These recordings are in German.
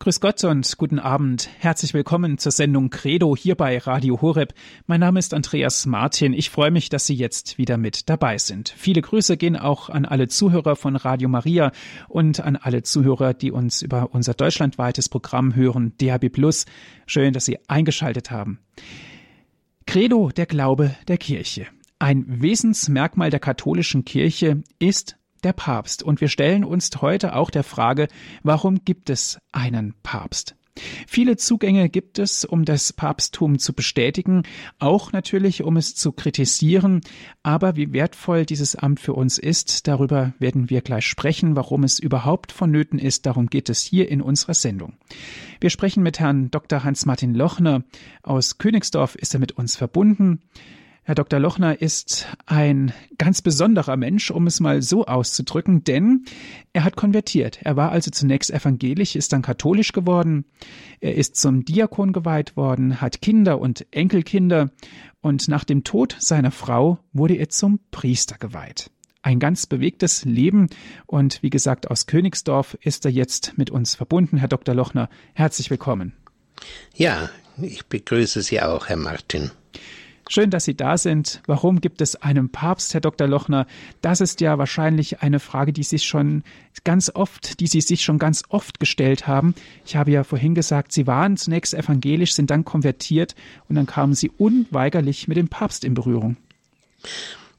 Grüß Gott und guten Abend. Herzlich willkommen zur Sendung Credo hier bei Radio Horeb. Mein Name ist Andreas Martin. Ich freue mich, dass Sie jetzt wieder mit dabei sind. Viele Grüße gehen auch an alle Zuhörer von Radio Maria und an alle Zuhörer, die uns über unser deutschlandweites Programm hören, DHB Plus. Schön, dass Sie eingeschaltet haben. Credo, der Glaube der Kirche. Ein Wesensmerkmal der katholischen Kirche ist der Papst. Und wir stellen uns heute auch der Frage, warum gibt es einen Papst? Viele Zugänge gibt es, um das Papsttum zu bestätigen, auch natürlich, um es zu kritisieren. Aber wie wertvoll dieses Amt für uns ist, darüber werden wir gleich sprechen, warum es überhaupt vonnöten ist. Darum geht es hier in unserer Sendung. Wir sprechen mit Herrn Dr. Hans-Martin Lochner. Aus Königsdorf ist er mit uns verbunden. Herr Dr. Lochner ist ein ganz besonderer Mensch, um es mal so auszudrücken, denn er hat konvertiert. Er war also zunächst evangelisch, ist dann katholisch geworden. Er ist zum Diakon geweiht worden, hat Kinder und Enkelkinder und nach dem Tod seiner Frau wurde er zum Priester geweiht. Ein ganz bewegtes Leben und wie gesagt aus Königsdorf ist er jetzt mit uns verbunden. Herr Dr. Lochner, herzlich willkommen. Ja, ich begrüße Sie auch, Herr Martin. Schön, dass Sie da sind. Warum gibt es einen Papst, Herr Dr. Lochner? Das ist ja wahrscheinlich eine Frage, die sich schon ganz oft, die Sie sich schon ganz oft gestellt haben. Ich habe ja vorhin gesagt, Sie waren zunächst evangelisch, sind dann konvertiert und dann kamen Sie unweigerlich mit dem Papst in Berührung.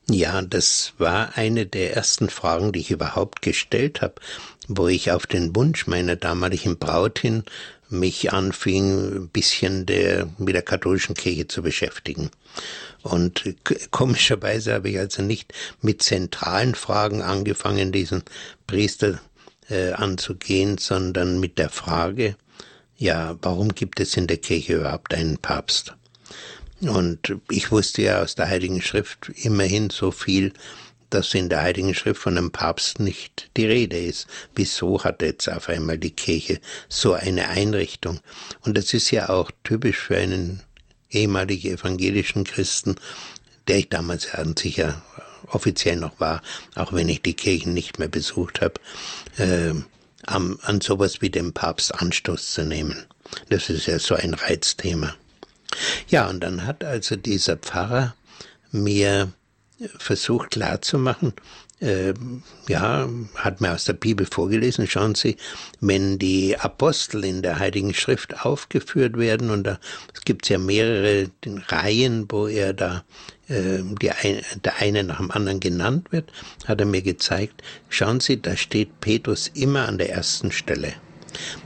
Ja, das war eine der ersten Fragen, die ich überhaupt gestellt habe, wo ich auf den Wunsch meiner damaligen Braut hin mich anfing, ein bisschen der, mit der katholischen Kirche zu beschäftigen. Und komischerweise habe ich also nicht mit zentralen Fragen angefangen, diesen Priester äh, anzugehen, sondern mit der Frage, ja, warum gibt es in der Kirche überhaupt einen Papst? Und ich wusste ja aus der Heiligen Schrift immerhin so viel, dass in der Heiligen Schrift von einem Papst nicht die Rede ist. Wieso hat jetzt auf einmal die Kirche so eine Einrichtung? Und das ist ja auch typisch für einen ehemaligen evangelischen Christen, der ich damals an sicher offiziell noch war, auch wenn ich die Kirchen nicht mehr besucht habe, äh, an, an sowas wie dem Papst Anstoß zu nehmen. Das ist ja so ein Reizthema. Ja, und dann hat also dieser Pfarrer mir versucht klarzumachen, äh, ja, hat mir aus der Bibel vorgelesen, schauen Sie, wenn die Apostel in der Heiligen Schrift aufgeführt werden, und da gibt es ja mehrere Reihen, wo er da äh, die ein, der eine nach dem anderen genannt wird, hat er mir gezeigt, schauen Sie, da steht Petrus immer an der ersten Stelle.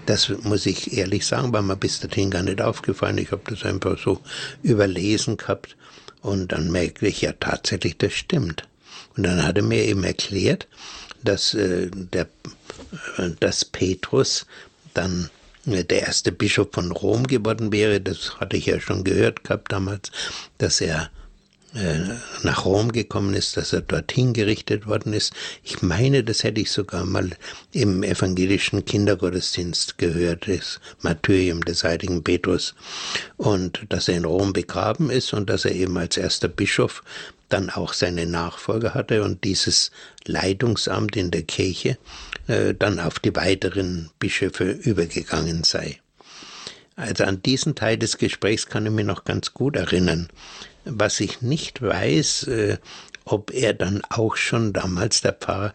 Das muss ich ehrlich sagen, war mir bis dahin gar nicht aufgefallen. Ich habe das einfach so überlesen gehabt. Und dann merkte ich ja tatsächlich, das stimmt. Und dann hat er mir eben erklärt, dass, äh, der, äh, dass Petrus dann äh, der erste Bischof von Rom geworden wäre. Das hatte ich ja schon gehört gehabt damals, dass er nach Rom gekommen ist, dass er dorthin gerichtet worden ist. Ich meine, das hätte ich sogar mal im evangelischen Kindergottesdienst gehört, das Martyrium des heiligen Petrus. Und dass er in Rom begraben ist und dass er eben als erster Bischof dann auch seine Nachfolger hatte und dieses Leitungsamt in der Kirche äh, dann auf die weiteren Bischöfe übergegangen sei. Also an diesen Teil des Gesprächs kann ich mich noch ganz gut erinnern. Was ich nicht weiß, äh, ob er dann auch schon damals der Pfarrer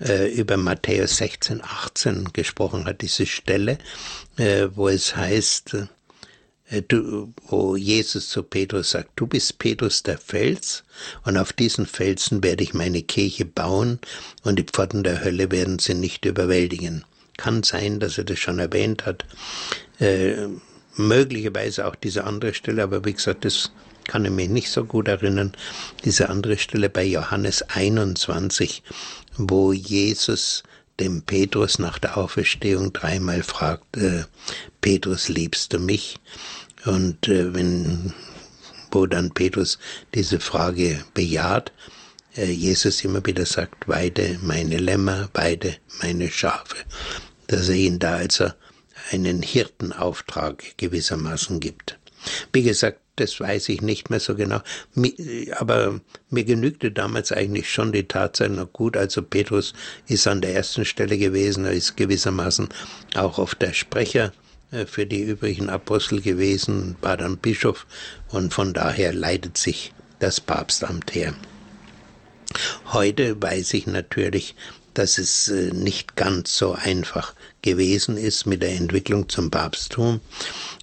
äh, über Matthäus 16, 18 gesprochen hat, diese Stelle, äh, wo es heißt, du, wo Jesus zu Petrus sagt, du bist Petrus der Fels und auf diesen Felsen werde ich meine Kirche bauen und die Pforten der Hölle werden sie nicht überwältigen. Kann sein, dass er das schon erwähnt hat. Äh, möglicherweise auch diese andere Stelle, aber wie gesagt, das kann ich mich nicht so gut erinnern, diese andere Stelle bei Johannes 21, wo Jesus dem Petrus nach der Auferstehung dreimal fragt, äh, Petrus, liebst du mich? Und äh, wenn, wo dann Petrus diese Frage bejaht, äh, Jesus immer wieder sagt, weide meine Lämmer, weide meine Schafe. Dass er ihn da also einen Hirtenauftrag gewissermaßen gibt. Wie gesagt, das weiß ich nicht mehr so genau. Aber mir genügte damals eigentlich schon die Tatsache, na gut, also Petrus ist an der ersten Stelle gewesen, er ist gewissermaßen auch oft der Sprecher äh, für die übrigen Apostel gewesen, war dann Bischof und von daher leitet sich das Papstamt her. Heute weiß ich natürlich, dass es äh, nicht ganz so einfach gewesen ist mit der Entwicklung zum Papsttum,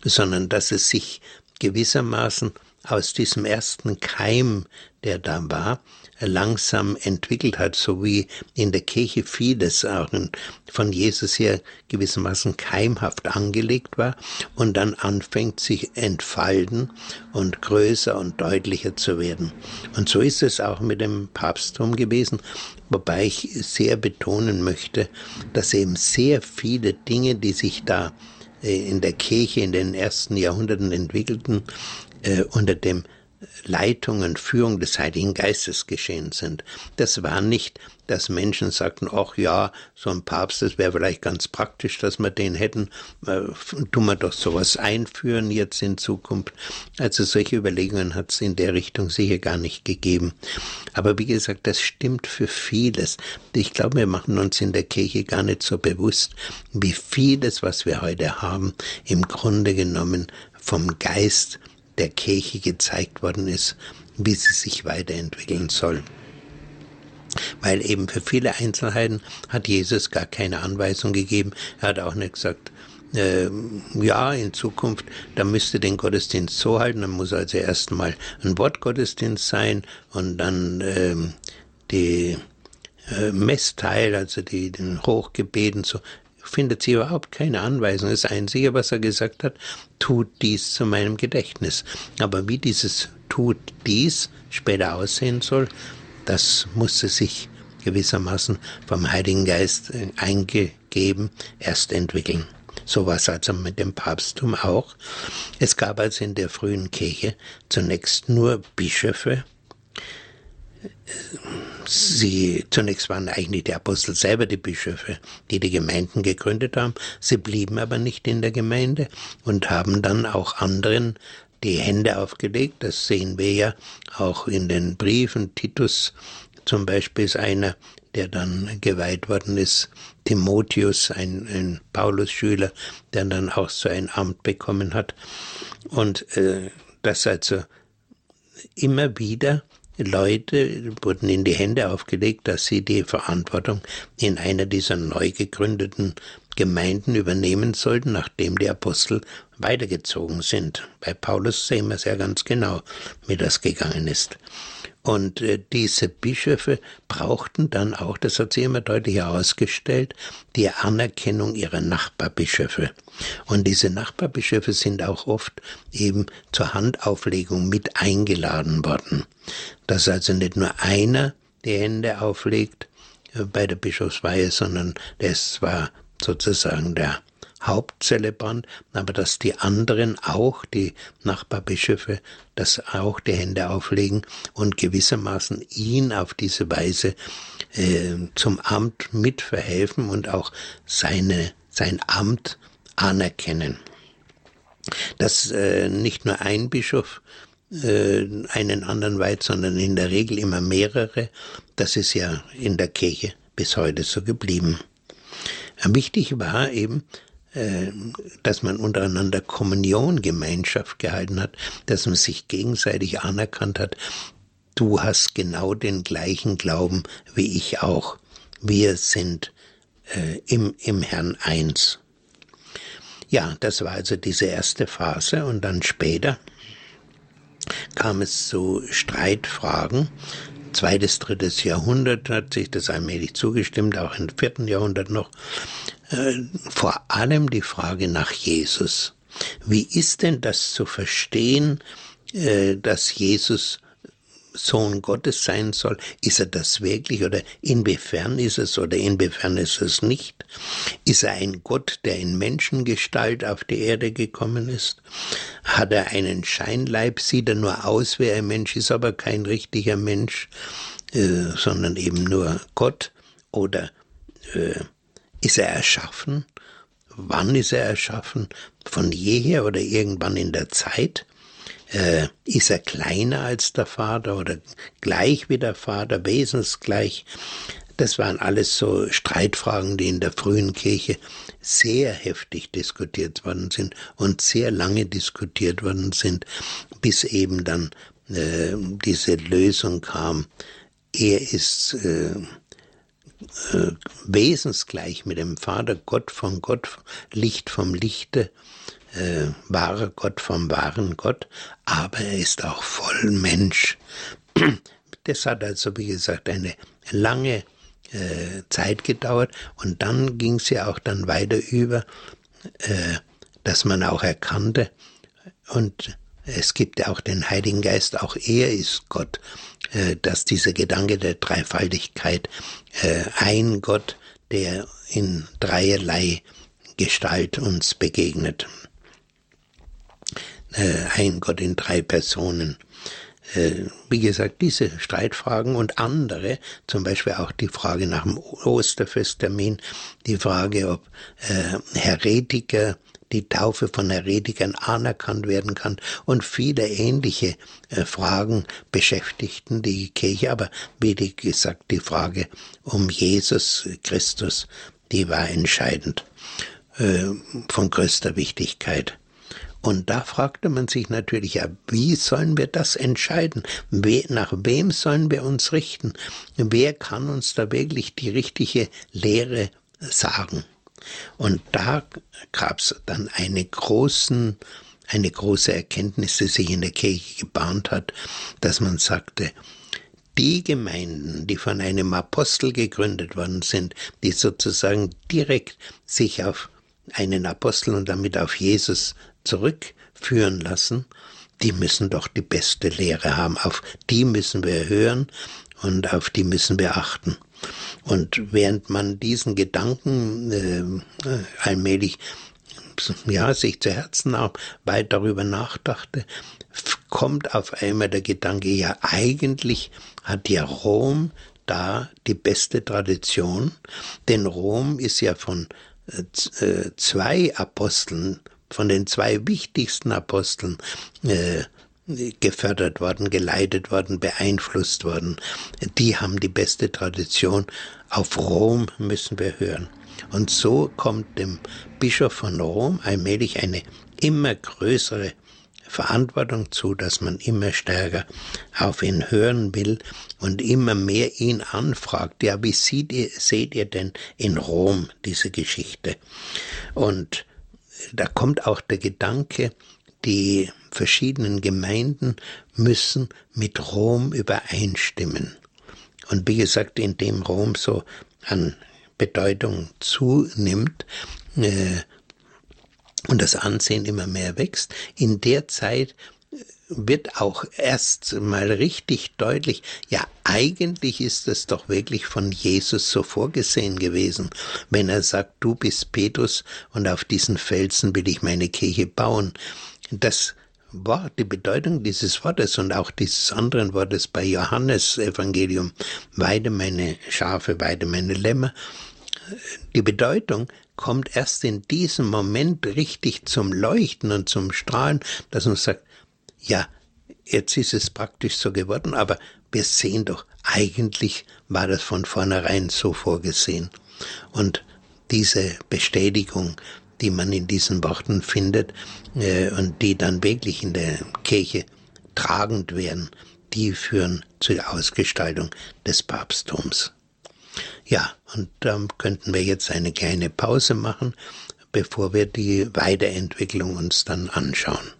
sondern dass es sich gewissermaßen aus diesem ersten Keim, der da war, langsam entwickelt hat, so wie in der Kirche vieles auch von Jesus her gewissermaßen keimhaft angelegt war und dann anfängt sich entfalten und größer und deutlicher zu werden. Und so ist es auch mit dem Papsttum gewesen, wobei ich sehr betonen möchte, dass eben sehr viele Dinge, die sich da in der Kirche in den ersten Jahrhunderten entwickelten, äh, unter dem Leitung und Führung des Heiligen Geistes geschehen sind. Das war nicht, dass Menschen sagten, ach ja, so ein Papst, das wäre vielleicht ganz praktisch, dass wir den hätten, äh, tun wir doch sowas einführen jetzt in Zukunft. Also solche Überlegungen hat es in der Richtung sicher gar nicht gegeben. Aber wie gesagt, das stimmt für vieles. Ich glaube, wir machen uns in der Kirche gar nicht so bewusst, wie vieles, was wir heute haben, im Grunde genommen vom Geist der Kirche gezeigt worden ist, wie sie sich weiterentwickeln soll. Weil eben für viele Einzelheiten hat Jesus gar keine Anweisung gegeben. Er hat auch nicht gesagt, äh, ja, in Zukunft, da müsste den Gottesdienst so halten, dann muss also erstmal ein Wortgottesdienst sein und dann äh, die äh, Messteil, also die, den Hochgebeten, so findet sie überhaupt keine Anweisung. Das Einzige, was er gesagt hat, tut dies zu meinem Gedächtnis. Aber wie dieses tut dies später aussehen soll, das musste sich gewissermaßen vom Heiligen Geist eingegeben erst entwickeln. So war es also mit dem Papsttum auch. Es gab also in der frühen Kirche zunächst nur Bischöfe, Sie, zunächst waren eigentlich die Apostel selber die Bischöfe, die die Gemeinden gegründet haben. Sie blieben aber nicht in der Gemeinde und haben dann auch anderen die Hände aufgelegt. Das sehen wir ja auch in den Briefen. Titus zum Beispiel ist einer, der dann geweiht worden ist. Timotheus, ein, ein Paulus-Schüler, der dann auch so ein Amt bekommen hat. Und äh, das also immer wieder Leute wurden in die Hände aufgelegt, dass sie die Verantwortung in einer dieser neu gegründeten Gemeinden übernehmen sollten, nachdem die Apostel weitergezogen sind. Bei Paulus sehen wir ja ganz genau, wie das gegangen ist. Und äh, diese Bischöfe brauchten dann auch, das hat sie immer deutlich herausgestellt, die Anerkennung ihrer Nachbarbischöfe. Und diese Nachbarbischöfe sind auch oft eben zur Handauflegung mit eingeladen worden. Dass also nicht nur einer die Hände auflegt äh, bei der Bischofsweihe, sondern das war sozusagen der Hauptzelebrant, aber dass die anderen auch, die Nachbarbischöfe, das auch die Hände auflegen und gewissermaßen ihn auf diese Weise äh, zum Amt mitverhelfen und auch seine, sein Amt anerkennen. Dass äh, nicht nur ein Bischof äh, einen anderen weiht, sondern in der Regel immer mehrere, das ist ja in der Kirche bis heute so geblieben. Wichtig war eben, äh, dass man untereinander Kommunion, Gemeinschaft gehalten hat, dass man sich gegenseitig anerkannt hat, du hast genau den gleichen Glauben wie ich auch. Wir sind äh, im, im Herrn eins. Ja, das war also diese erste Phase und dann später kam es zu Streitfragen. Zweites, drittes Jahrhundert hat sich das allmählich zugestimmt, auch im vierten Jahrhundert noch. Äh, vor allem die Frage nach Jesus. Wie ist denn das zu verstehen, äh, dass Jesus Sohn Gottes sein soll? Ist er das wirklich oder inwiefern ist es oder inwiefern ist es nicht? Ist er ein Gott, der in Menschengestalt auf die Erde gekommen ist? Hat er einen Scheinleib? Sieht er nur aus wie ein Mensch, ist aber kein richtiger Mensch, äh, sondern eben nur Gott? Oder äh, ist er erschaffen? Wann ist er erschaffen? Von jeher oder irgendwann in der Zeit? Äh, ist er kleiner als der Vater oder gleich wie der Vater, wesensgleich? Das waren alles so Streitfragen, die in der frühen Kirche sehr heftig diskutiert worden sind und sehr lange diskutiert worden sind, bis eben dann äh, diese Lösung kam. Er ist äh, äh, wesensgleich mit dem Vater, Gott vom Gott, Licht vom Lichte, äh, wahrer Gott vom wahren Gott, aber er ist auch voll Mensch. Das hat also, wie gesagt, eine lange äh, Zeit gedauert und dann ging es ja auch dann weiter über, äh, dass man auch erkannte und es gibt ja auch den Heiligen Geist, auch er ist Gott, äh, dass dieser Gedanke der Dreifaltigkeit, äh, ein Gott, der in dreierlei Gestalt uns begegnet. Äh, ein Gott in drei Personen. Äh, wie gesagt, diese Streitfragen und andere, zum Beispiel auch die Frage nach dem Osterfesttermin, die Frage, ob äh, Heretiker die Taufe von Heretikern anerkannt werden kann und viele ähnliche äh, Fragen beschäftigten die Kirche. Aber wie gesagt, die Frage um Jesus Christus, die war entscheidend äh, von größter Wichtigkeit. Und da fragte man sich natürlich, ja, wie sollen wir das entscheiden? nach wem sollen wir uns richten? Wer kann uns da wirklich die richtige Lehre sagen? Und da gab es dann eine großen, eine große Erkenntnis, die sich in der Kirche gebahnt hat, dass man sagte, die Gemeinden, die von einem Apostel gegründet worden sind, die sozusagen direkt sich auf einen Apostel und damit auf Jesus zurückführen lassen, die müssen doch die beste Lehre haben. Auf die müssen wir hören und auf die müssen wir achten. Und während man diesen Gedanken äh, allmählich ja, sich zu Herzen nahm, weit darüber nachdachte, kommt auf einmal der Gedanke, ja, eigentlich hat ja Rom da die beste Tradition, denn Rom ist ja von äh, äh zwei Aposteln von den zwei wichtigsten Aposteln äh, gefördert worden, geleitet worden, beeinflusst worden. Die haben die beste Tradition. Auf Rom müssen wir hören. Und so kommt dem Bischof von Rom allmählich eine immer größere Verantwortung zu, dass man immer stärker auf ihn hören will und immer mehr ihn anfragt. Ja, wie seht ihr, seht ihr denn in Rom diese Geschichte? Und da kommt auch der Gedanke, die verschiedenen Gemeinden müssen mit Rom übereinstimmen. Und wie gesagt, indem Rom so an Bedeutung zunimmt äh, und das Ansehen immer mehr wächst, in der Zeit wird auch erst mal richtig deutlich, ja, eigentlich ist es doch wirklich von Jesus so vorgesehen gewesen, wenn er sagt, du bist Petrus und auf diesen Felsen will ich meine Kirche bauen. Das war die Bedeutung dieses Wortes und auch dieses anderen Wortes bei Johannes Evangelium, weide meine Schafe, weide meine Lämmer. Die Bedeutung kommt erst in diesem Moment richtig zum Leuchten und zum Strahlen, dass man sagt, ja, jetzt ist es praktisch so geworden, aber wir sehen doch, eigentlich war das von vornherein so vorgesehen. Und diese Bestätigung, die man in diesen Worten findet äh, und die dann wirklich in der Kirche tragend werden, die führen zur Ausgestaltung des Papsttums. Ja, und dann könnten wir jetzt eine kleine Pause machen, bevor wir die Weiterentwicklung uns dann anschauen.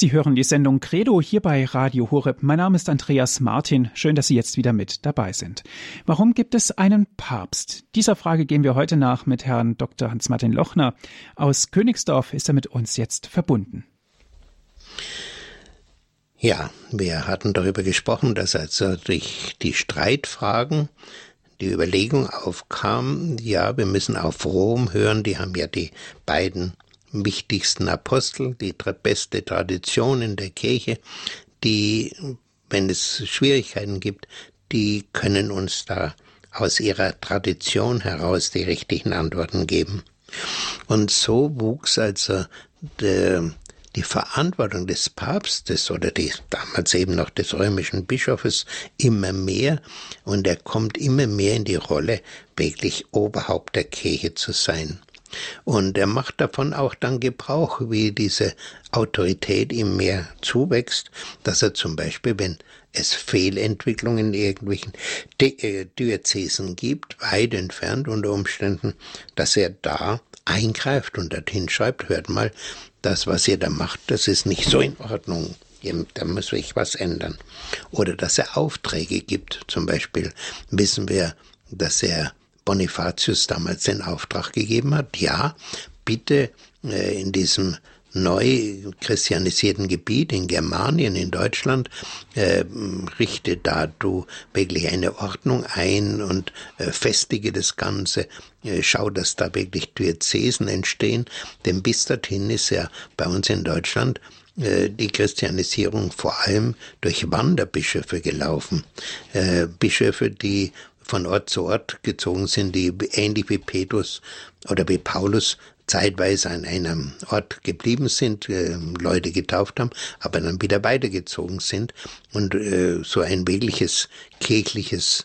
Sie hören die Sendung Credo hier bei Radio Horeb. Mein Name ist Andreas Martin. Schön, dass Sie jetzt wieder mit dabei sind. Warum gibt es einen Papst? Dieser Frage gehen wir heute nach mit Herrn Dr. Hans-Martin Lochner. Aus Königsdorf ist er mit uns jetzt verbunden. Ja, wir hatten darüber gesprochen, dass also durch die Streitfragen die Überlegung aufkam, ja, wir müssen auf Rom hören, die haben ja die beiden wichtigsten Apostel, die beste Tradition in der Kirche, die, wenn es Schwierigkeiten gibt, die können uns da aus ihrer Tradition heraus die richtigen Antworten geben. Und so wuchs also der, die Verantwortung des Papstes oder die, damals eben noch des römischen Bischofes immer mehr und er kommt immer mehr in die Rolle, wirklich Oberhaupt der Kirche zu sein. Und er macht davon auch dann Gebrauch, wie diese Autorität ihm mehr zuwächst, dass er zum Beispiel, wenn es Fehlentwicklungen in irgendwelchen äh, Diözesen gibt, weit entfernt unter Umständen, dass er da eingreift und dorthin schreibt, hört mal, das, was ihr da macht, das ist nicht so in Ordnung. Da muss sich was ändern. Oder dass er Aufträge gibt. Zum Beispiel wissen wir, dass er Bonifatius damals den Auftrag gegeben hat, ja, bitte äh, in diesem neu christianisierten Gebiet in Germanien, in Deutschland, äh, richte da du wirklich eine Ordnung ein und äh, festige das Ganze. Äh, schau, dass da wirklich Diözesen entstehen, denn bis dorthin ist ja bei uns in Deutschland äh, die Christianisierung vor allem durch Wanderbischöfe gelaufen. Äh, Bischöfe, die von Ort zu Ort gezogen sind, die ähnlich wie Petrus oder wie Paulus zeitweise an einem Ort geblieben sind, äh, Leute getauft haben, aber dann wieder weitergezogen sind und äh, so ein wirkliches kirchliches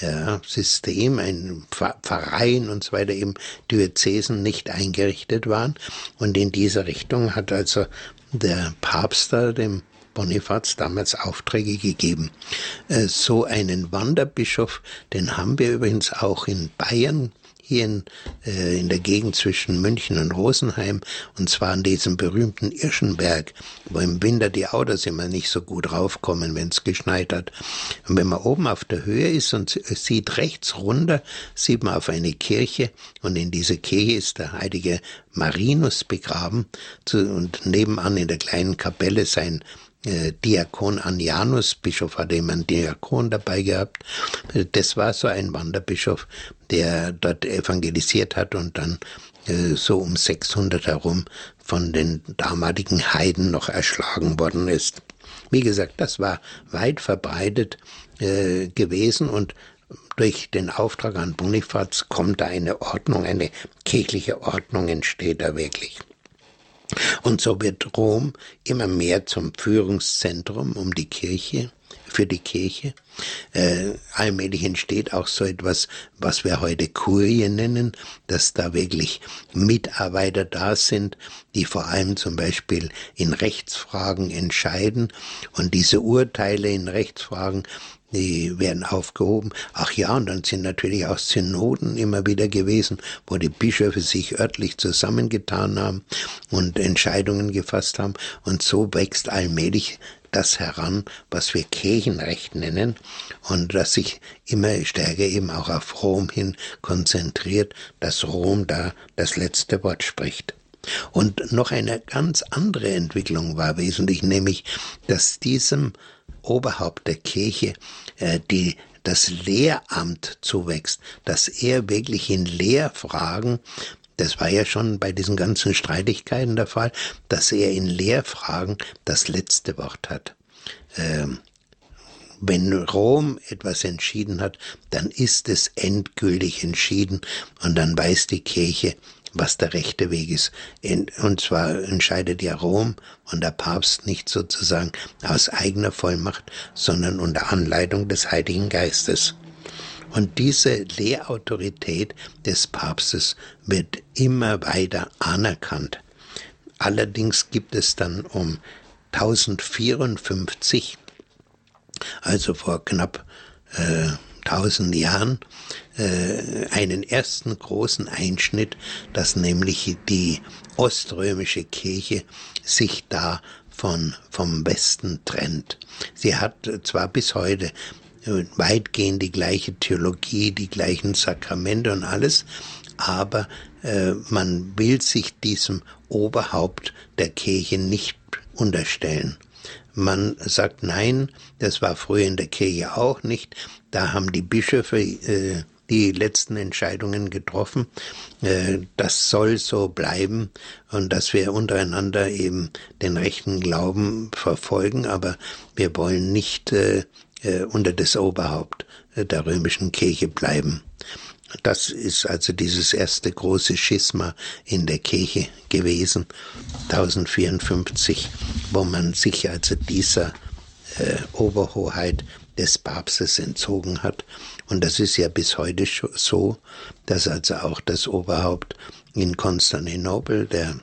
ja, System, ein Verein und so weiter, eben Diözesen nicht eingerichtet waren. Und in dieser Richtung hat also der Papst da dem Bonifaz damals Aufträge gegeben. Äh, so einen Wanderbischof, den haben wir übrigens auch in Bayern hier in, äh, in der Gegend zwischen München und Rosenheim, und zwar an diesem berühmten Irschenberg, wo im Winter die Autos immer nicht so gut raufkommen, wenn es geschneit hat. Und wenn man oben auf der Höhe ist und sieht rechts runter, sieht man auf eine Kirche, und in dieser Kirche ist der heilige Marinus begraben, und nebenan in der kleinen Kapelle sein äh, Diakon Anianus, Bischof hatte immer einen Diakon dabei gehabt. Das war so ein Wanderbischof, der dort evangelisiert hat und dann äh, so um 600 herum von den damaligen Heiden noch erschlagen worden ist. Wie gesagt, das war weit verbreitet äh, gewesen und durch den Auftrag an Bonifaz kommt da eine Ordnung, eine kirchliche Ordnung entsteht da wirklich. Und so wird Rom immer mehr zum Führungszentrum um die Kirche, für die Kirche. Äh, allmählich entsteht auch so etwas, was wir heute Kurie nennen, dass da wirklich Mitarbeiter da sind, die vor allem zum Beispiel in Rechtsfragen entscheiden und diese Urteile in Rechtsfragen die werden aufgehoben. Ach ja, und dann sind natürlich auch Synoden immer wieder gewesen, wo die Bischöfe sich örtlich zusammengetan haben und Entscheidungen gefasst haben. Und so wächst allmählich das heran, was wir Kirchenrecht nennen und das sich immer stärker eben auch auf Rom hin konzentriert, dass Rom da das letzte Wort spricht. Und noch eine ganz andere Entwicklung war wesentlich, nämlich, dass diesem Oberhaupt der Kirche äh, die das Lehramt zuwächst, dass er wirklich in Lehrfragen das war ja schon bei diesen ganzen Streitigkeiten der Fall, dass er in Lehrfragen das letzte Wort hat. Ähm, wenn Rom etwas entschieden hat, dann ist es endgültig entschieden und dann weiß die Kirche, was der rechte Weg ist. Und zwar entscheidet ja Rom und der Papst nicht sozusagen aus eigener Vollmacht, sondern unter Anleitung des Heiligen Geistes. Und diese Lehrautorität des Papstes wird immer weiter anerkannt. Allerdings gibt es dann um 1054, also vor knapp äh, 1000 Jahren, äh, einen ersten großen Einschnitt, dass nämlich die oströmische Kirche sich da von, vom Westen trennt. Sie hat zwar bis heute äh, weitgehend die gleiche Theologie, die gleichen Sakramente und alles, aber äh, man will sich diesem Oberhaupt der Kirche nicht unterstellen. Man sagt nein, das war früher in der Kirche auch nicht. Da haben die Bischöfe äh, die letzten Entscheidungen getroffen. Äh, das soll so bleiben und dass wir untereinander eben den rechten Glauben verfolgen, aber wir wollen nicht äh, äh, unter das Oberhaupt der römischen Kirche bleiben. Das ist also dieses erste große Schisma in der Kirche gewesen, 1054, wo man sich also dieser äh, Oberhoheit des Papstes entzogen hat. Und das ist ja bis heute so, dass also auch das Oberhaupt in Konstantinopel, der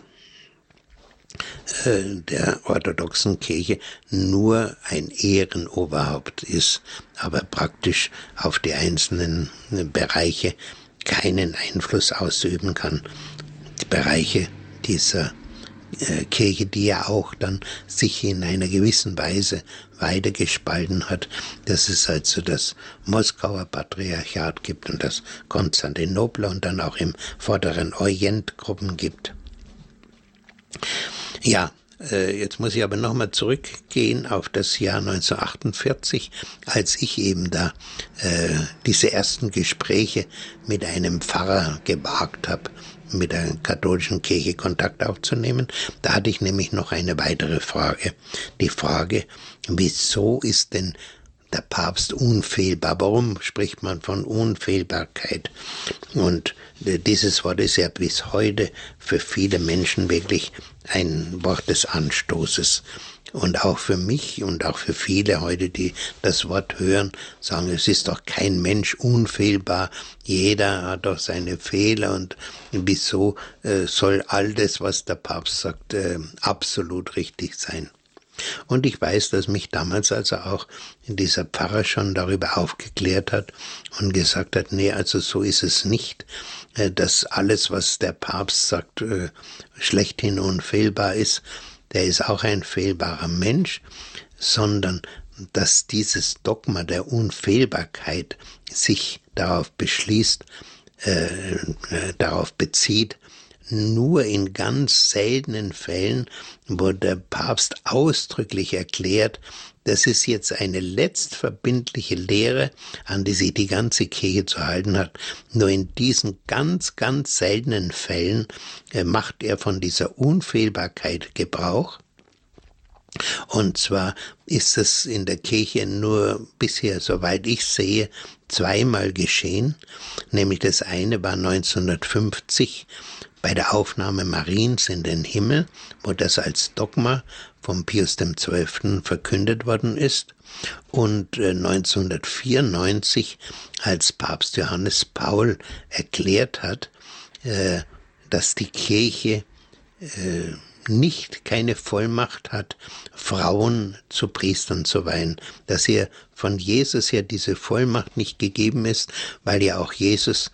äh, der orthodoxen Kirche nur ein Ehrenoberhaupt ist, aber praktisch auf die einzelnen Bereiche keinen Einfluss ausüben kann. Die Bereiche dieser Kirche, die ja auch dann sich in einer gewissen Weise weiter gespalten hat, dass es also das Moskauer Patriarchat gibt und das Konstantinopler und dann auch im vorderen Orient Gruppen gibt. Ja, äh, Jetzt muss ich aber nochmal zurückgehen auf das Jahr 1948, als ich eben da äh, diese ersten Gespräche mit einem Pfarrer gewagt habe, mit der katholischen Kirche Kontakt aufzunehmen. Da hatte ich nämlich noch eine weitere Frage. Die Frage, wieso ist denn der Papst unfehlbar? Warum spricht man von Unfehlbarkeit? Und äh, dieses Wort ist ja bis heute für viele Menschen wirklich ein Wort des Anstoßes. Und auch für mich und auch für viele heute, die das Wort hören, sagen, es ist doch kein Mensch unfehlbar. Jeder hat doch seine Fehler und wieso äh, soll all das, was der Papst sagt, äh, absolut richtig sein? Und ich weiß, dass mich damals also auch dieser Pfarrer schon darüber aufgeklärt hat und gesagt hat, nee, also so ist es nicht, äh, dass alles, was der Papst sagt, äh, schlechthin unfehlbar ist, der ist auch ein fehlbarer Mensch, sondern dass dieses Dogma der Unfehlbarkeit sich darauf beschließt, äh, äh, darauf bezieht, nur in ganz seltenen Fällen, wo der Papst ausdrücklich erklärt, das ist jetzt eine letztverbindliche Lehre, an die sich die ganze Kirche zu halten hat. Nur in diesen ganz, ganz seltenen Fällen äh, macht er von dieser Unfehlbarkeit Gebrauch. Und zwar ist es in der Kirche nur bisher, soweit ich sehe, zweimal geschehen. Nämlich das eine war 1950 bei der Aufnahme Mariens in den Himmel, wo das als Dogma vom Pius XII. verkündet worden ist, und 1994, äh, als Papst Johannes Paul erklärt hat, äh, dass die Kirche äh, nicht keine Vollmacht hat, Frauen zu Priestern zu weihen, dass ihr von Jesus her diese Vollmacht nicht gegeben ist, weil ja auch Jesus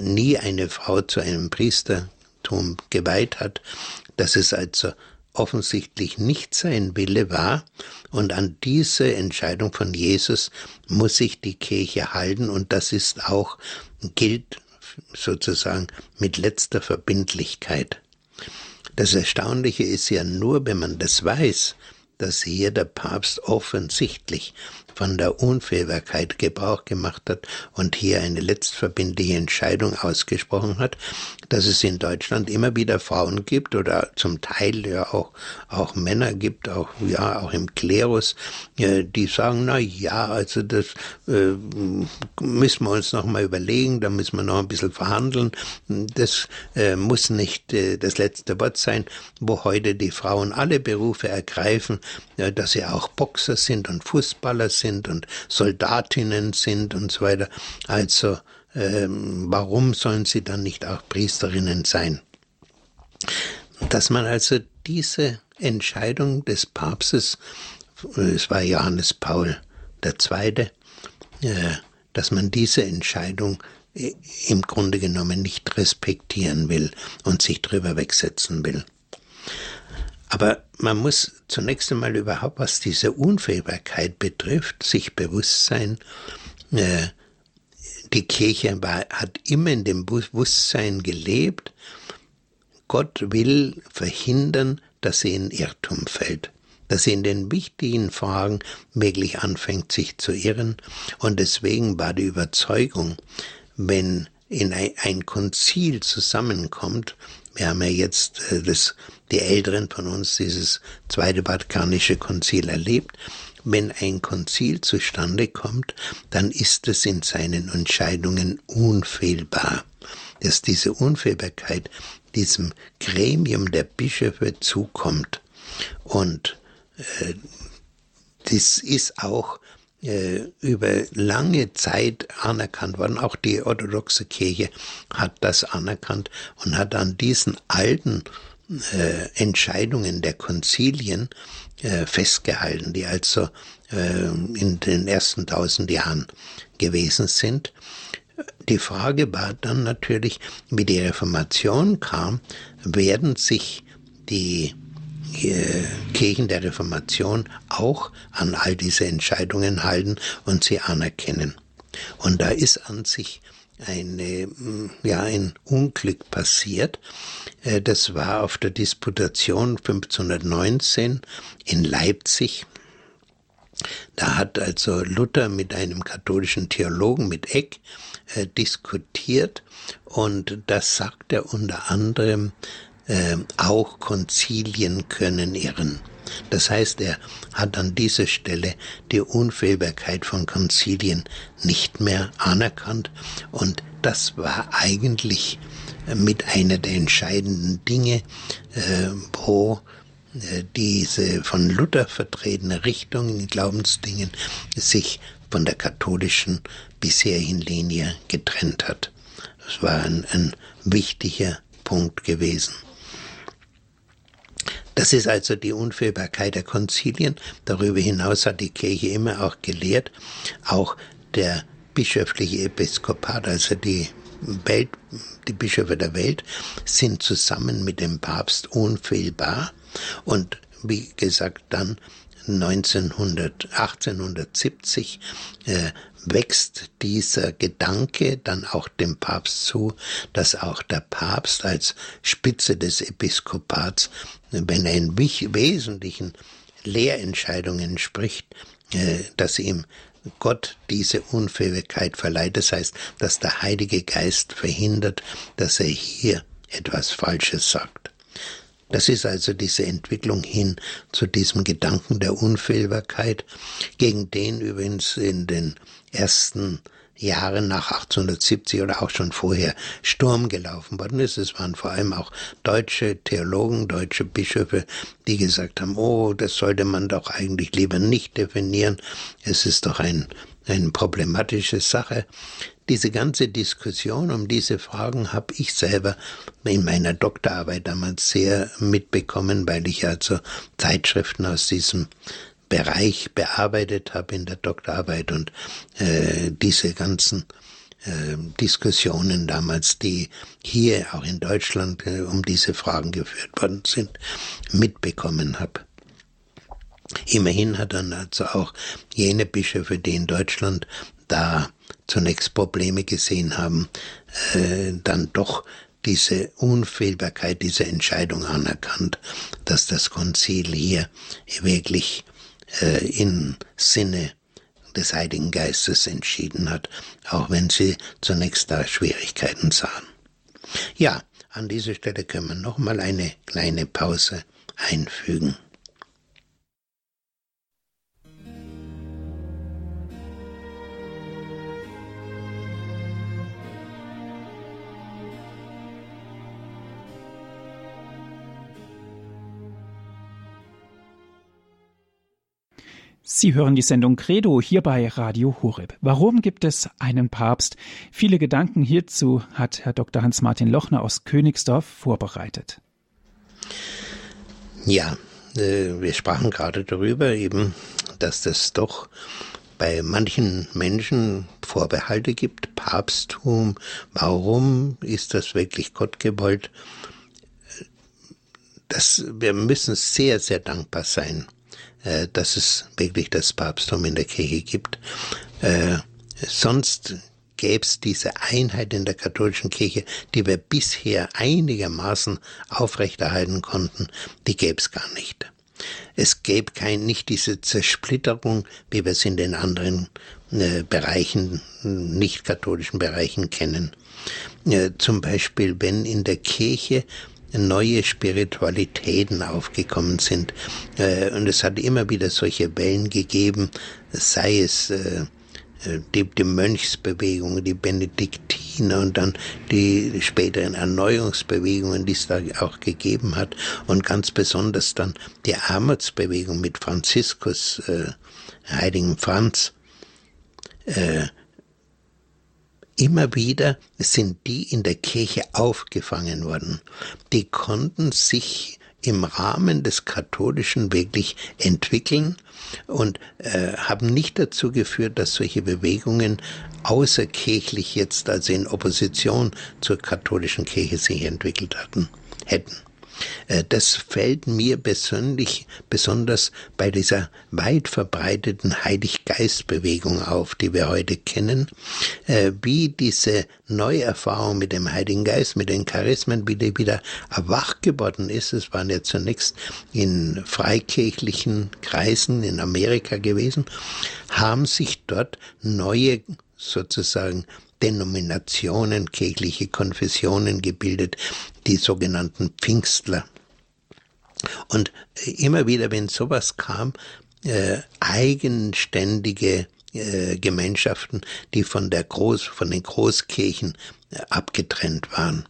nie eine Frau zu einem Priester Christentum geweiht hat, dass es also offensichtlich nicht sein Wille war, und an diese Entscheidung von Jesus muss sich die Kirche halten, und das ist auch, gilt sozusagen mit letzter Verbindlichkeit. Das Erstaunliche ist ja nur, wenn man das weiß, dass hier der Papst offensichtlich von der Unfehlbarkeit Gebrauch gemacht hat und hier eine letztverbindliche Entscheidung ausgesprochen hat, dass es in Deutschland immer wieder Frauen gibt oder zum Teil ja auch, auch Männer gibt, auch, ja, auch im Klerus, äh, die sagen, na ja, also das äh, müssen wir uns noch mal überlegen, da müssen wir noch ein bisschen verhandeln. Das äh, muss nicht das letzte Wort sein, wo heute die Frauen alle Berufe ergreifen, dass sie auch Boxer sind und Fußballer sind sind und Soldatinnen sind und so weiter. Also ähm, warum sollen sie dann nicht auch Priesterinnen sein? Dass man also diese Entscheidung des Papstes, es war Johannes Paul II., äh, dass man diese Entscheidung äh, im Grunde genommen nicht respektieren will und sich drüber wegsetzen will. Aber man muss zunächst einmal überhaupt, was diese Unfehlbarkeit betrifft, sich bewusst sein, äh, die Kirche war, hat immer in dem Bewusstsein gelebt, Gott will verhindern, dass sie in Irrtum fällt, dass sie in den wichtigen Fragen wirklich anfängt, sich zu irren. Und deswegen war die Überzeugung, wenn in ein Konzil zusammenkommt, wir haben ja jetzt äh, das, die Älteren von uns dieses Zweite Vatikanische Konzil erlebt, wenn ein Konzil zustande kommt, dann ist es in seinen Entscheidungen unfehlbar. Dass diese Unfehlbarkeit diesem Gremium der Bischöfe zukommt. Und äh, das ist auch über lange Zeit anerkannt worden. Auch die orthodoxe Kirche hat das anerkannt und hat an diesen alten äh, Entscheidungen der Konzilien äh, festgehalten, die also äh, in den ersten tausend Jahren gewesen sind. Die Frage war dann natürlich, wie die Reformation kam, werden sich die äh, Kirchen der Reformation auch an all diese Entscheidungen halten und sie anerkennen. Und da ist an sich eine, mm, ja, ein Unglück passiert. Äh, das war auf der Disputation 1519 in Leipzig. Da hat also Luther mit einem katholischen Theologen, mit Eck, äh, diskutiert und das sagt er unter anderem, äh, auch Konzilien können irren. Das heißt, er hat an dieser Stelle die Unfehlbarkeit von Konzilien nicht mehr anerkannt und das war eigentlich mit einer der entscheidenden Dinge, äh, wo äh, diese von Luther vertretene Richtung in Glaubensdingen sich von der katholischen bisherigen Linie getrennt hat. Das war ein, ein wichtiger Punkt gewesen. Das ist also die Unfehlbarkeit der Konzilien. Darüber hinaus hat die Kirche immer auch gelehrt, auch der bischöfliche Episkopat, also die Welt, die Bischöfe der Welt, sind zusammen mit dem Papst unfehlbar und wie gesagt dann 1900, 1870 äh, wächst dieser Gedanke dann auch dem Papst zu, dass auch der Papst als Spitze des Episkopats, wenn er in wesentlichen Lehrentscheidungen spricht, äh, dass ihm Gott diese Unfähigkeit verleiht. Das heißt, dass der Heilige Geist verhindert, dass er hier etwas Falsches sagt. Das ist also diese Entwicklung hin zu diesem Gedanken der Unfehlbarkeit, gegen den übrigens in den ersten Jahren nach 1870 oder auch schon vorher Sturm gelaufen worden ist. Es waren vor allem auch deutsche Theologen, deutsche Bischöfe, die gesagt haben, oh, das sollte man doch eigentlich lieber nicht definieren. Es ist doch ein, eine problematische Sache. Diese ganze Diskussion um diese Fragen habe ich selber in meiner Doktorarbeit damals sehr mitbekommen, weil ich also Zeitschriften aus diesem Bereich bearbeitet habe in der Doktorarbeit und äh, diese ganzen äh, Diskussionen damals, die hier auch in Deutschland äh, um diese Fragen geführt worden sind, mitbekommen habe. Immerhin hat dann also auch jene Bischöfe, die in Deutschland da zunächst Probleme gesehen haben, äh, dann doch diese Unfehlbarkeit dieser Entscheidung anerkannt, dass das Konzil hier wirklich äh, im Sinne des Heiligen Geistes entschieden hat, auch wenn sie zunächst da Schwierigkeiten sahen. Ja, an dieser Stelle können wir nochmal eine kleine Pause einfügen. Sie hören die Sendung Credo hier bei Radio Horeb. Warum gibt es einen Papst? Viele Gedanken hierzu hat Herr Dr. Hans-Martin Lochner aus Königsdorf vorbereitet. Ja, äh, wir sprachen gerade darüber eben, dass das doch bei manchen Menschen Vorbehalte gibt. Papsttum, warum ist das wirklich Gott gewollt? Das, wir müssen sehr, sehr dankbar sein äh, dass es wirklich das Papsttum in der Kirche gibt. Äh, sonst gäbe es diese Einheit in der katholischen Kirche, die wir bisher einigermaßen aufrechterhalten konnten, die gäbe es gar nicht. Es gäbe kein, nicht diese Zersplitterung, wie wir es in den anderen äh, Bereichen, nicht katholischen Bereichen kennen. Äh, zum Beispiel, wenn in der Kirche neue Spiritualitäten aufgekommen sind. Äh, und es hat immer wieder solche Wellen gegeben, sei es äh, die, die Mönchsbewegung, die Benediktiner und dann die späteren Erneuerungsbewegungen, die es da auch gegeben hat und ganz besonders dann die Armutsbewegung mit Franziskus, äh, Heiligen Franz. Äh, immer wieder sind die in der Kirche aufgefangen worden. Die konnten sich im Rahmen des Katholischen wirklich entwickeln und äh, haben nicht dazu geführt, dass solche Bewegungen außerkirchlich jetzt, also in Opposition zur katholischen Kirche sich entwickelt hatten, hätten. Äh, das fällt mir persönlich besonders bei dieser weit verbreiteten Heiliggeistbewegung auf, die wir heute kennen, äh, wie diese Neuerfahrung mit dem Heiligen Geist, mit den Charismen, wie die wieder erwacht geworden ist. Es waren ja zunächst in freikirchlichen Kreisen in Amerika gewesen, haben sich dort neue sozusagen Denominationen, kirchliche Konfessionen gebildet, die sogenannten Pfingstler. Und immer wieder, wenn sowas kam, äh, eigenständige äh, Gemeinschaften, die von der Groß, von den Großkirchen äh, abgetrennt waren.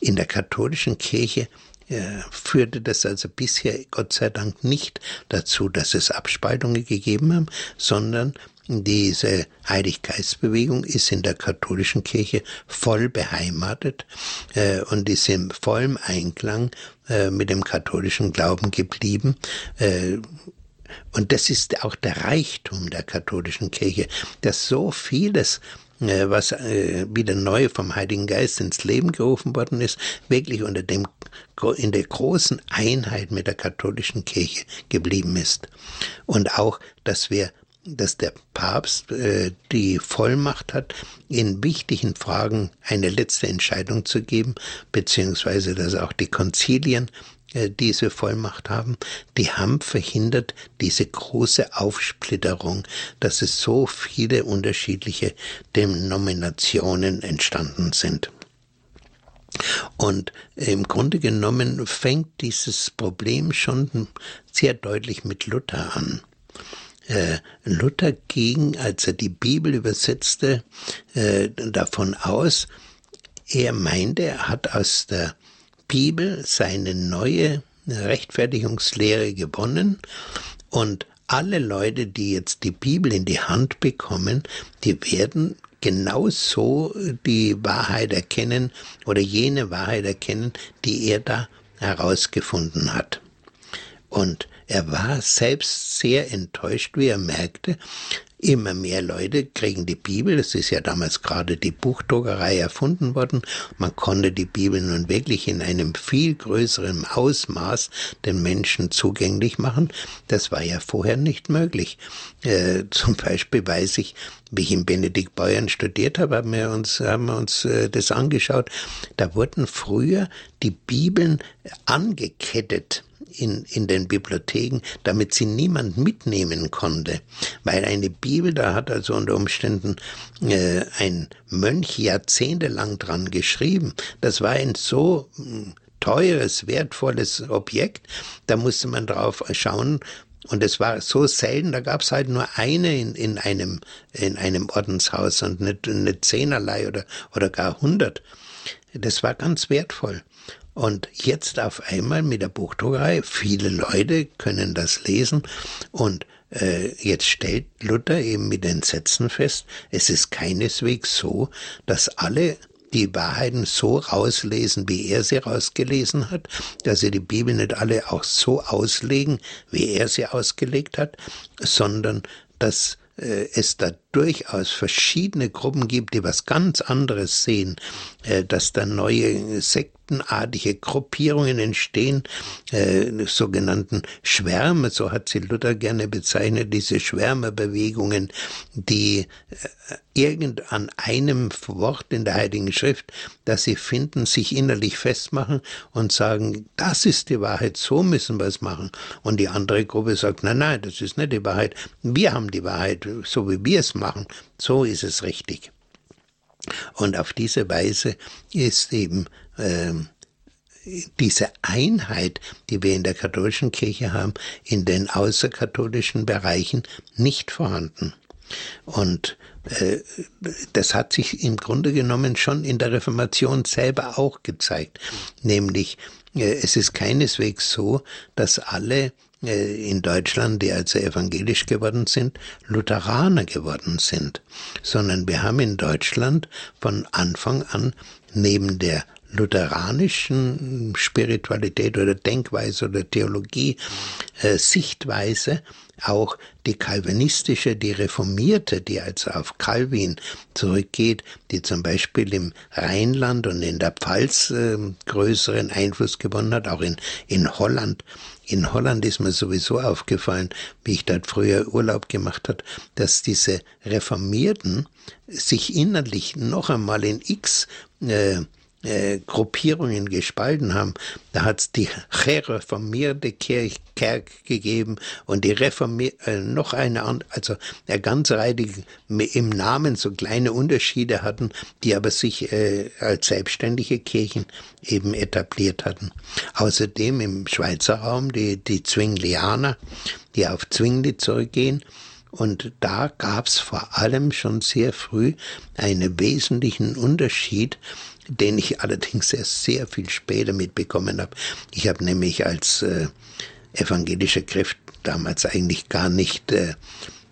In der katholischen Kirche äh, führte das also bisher Gott sei Dank nicht dazu, dass es Abspaltungen gegeben haben, sondern diese Heiliggeistbewegung ist in der katholischen Kirche voll beheimatet äh, und ist im vollen Einklang äh, mit dem katholischen Glauben geblieben. Äh, und das ist auch der Reichtum der katholischen Kirche, dass so vieles äh, was äh, wieder neu vom Heiligen Geist ins Leben gerufen worden ist, wirklich unter dem in der großen Einheit mit der katholischen Kirche geblieben ist. Und auch, dass wir dass der Papst äh, die Vollmacht hat, in wichtigen Fragen eine letzte Entscheidung zu geben, beziehungsweise dass auch die Konzilien äh, diese Vollmacht haben, die haben verhindert diese große Aufsplitterung, dass es so viele unterschiedliche Denominationen entstanden sind. Und im Grunde genommen fängt dieses Problem schon sehr deutlich mit Luther an. Äh, Luther ging, als er die Bibel übersetzte, äh, davon aus, er meinte, er hat aus der Bibel seine neue Rechtfertigungslehre gewonnen und alle Leute, die jetzt die Bibel in die Hand bekommen, die werden genauso die Wahrheit erkennen oder jene Wahrheit erkennen, die er da herausgefunden hat. Und er war selbst sehr enttäuscht, wie er merkte, Immer mehr Leute kriegen die Bibel. Es ist ja damals gerade die Buchdruckerei erfunden worden. Man konnte die Bibel nun wirklich in einem viel größeren Ausmaß den Menschen zugänglich machen. Das war ja vorher nicht möglich. Äh, zum Beispiel weiß ich, wie ich in Benedikt Bayern studiert habe, haben wir uns, haben wir uns äh, das angeschaut. Da wurden früher die Bibeln angekettet in, in den Bibliotheken, damit sie niemand mitnehmen konnte. Weil eine Bibel, da hat also unter Umständen äh, ein Mönch jahrzehntelang dran geschrieben. Das war ein so hm, teures, wertvolles Objekt, da musste man drauf schauen, und es war so selten, da gab es halt nur eine in, in, einem, in einem Ordenshaus und nicht, nicht zehnerlei oder, oder gar hundert. Das war ganz wertvoll. Und jetzt auf einmal mit der Buchdruckerei, viele Leute können das lesen. Und äh, jetzt stellt Luther eben mit den Sätzen fest, es ist keineswegs so, dass alle die Wahrheiten so rauslesen, wie er sie rausgelesen hat, dass sie die Bibel nicht alle auch so auslegen, wie er sie ausgelegt hat, sondern dass äh, es da durchaus verschiedene Gruppen gibt, die was ganz anderes sehen, äh, dass da neue Sekten sektenartige Gruppierungen entstehen, äh, sogenannten Schwärme, so hat sie Luther gerne bezeichnet, diese Schwärmerbewegungen, die äh, irgend an einem Wort in der Heiligen Schrift, das sie finden, sich innerlich festmachen und sagen, das ist die Wahrheit, so müssen wir es machen. Und die andere Gruppe sagt, nein, nein, das ist nicht die Wahrheit, wir haben die Wahrheit, so wie wir es machen, so ist es richtig. Und auf diese Weise ist eben äh, diese Einheit, die wir in der katholischen Kirche haben, in den außerkatholischen Bereichen nicht vorhanden. Und äh, das hat sich im Grunde genommen schon in der Reformation selber auch gezeigt. Nämlich, äh, es ist keineswegs so, dass alle äh, in Deutschland, die also evangelisch geworden sind, Lutheraner geworden sind, sondern wir haben in Deutschland von Anfang an neben der lutheranischen Spiritualität oder Denkweise oder Theologie, äh, Sichtweise auch die kalvinistische, die reformierte, die also auf Calvin zurückgeht, die zum Beispiel im Rheinland und in der Pfalz äh, größeren Einfluss gewonnen hat, auch in, in Holland. In Holland ist mir sowieso aufgefallen, wie ich dort früher Urlaub gemacht hat, dass diese Reformierten sich innerlich noch einmal in x äh, äh, Gruppierungen gespalten haben. Da hat es die reformierte Kirche gegeben und die reformierte, äh, noch eine andere, also eine ganze Reihe, die im Namen so kleine Unterschiede hatten, die aber sich äh, als selbstständige Kirchen eben etabliert hatten. Außerdem im Schweizer Raum die, die Zwinglianer, die auf Zwingli zurückgehen, und da gab's vor allem schon sehr früh einen wesentlichen Unterschied den ich allerdings erst sehr viel später mitbekommen habe. Ich habe nämlich als äh, evangelischer Christ damals eigentlich gar nicht äh,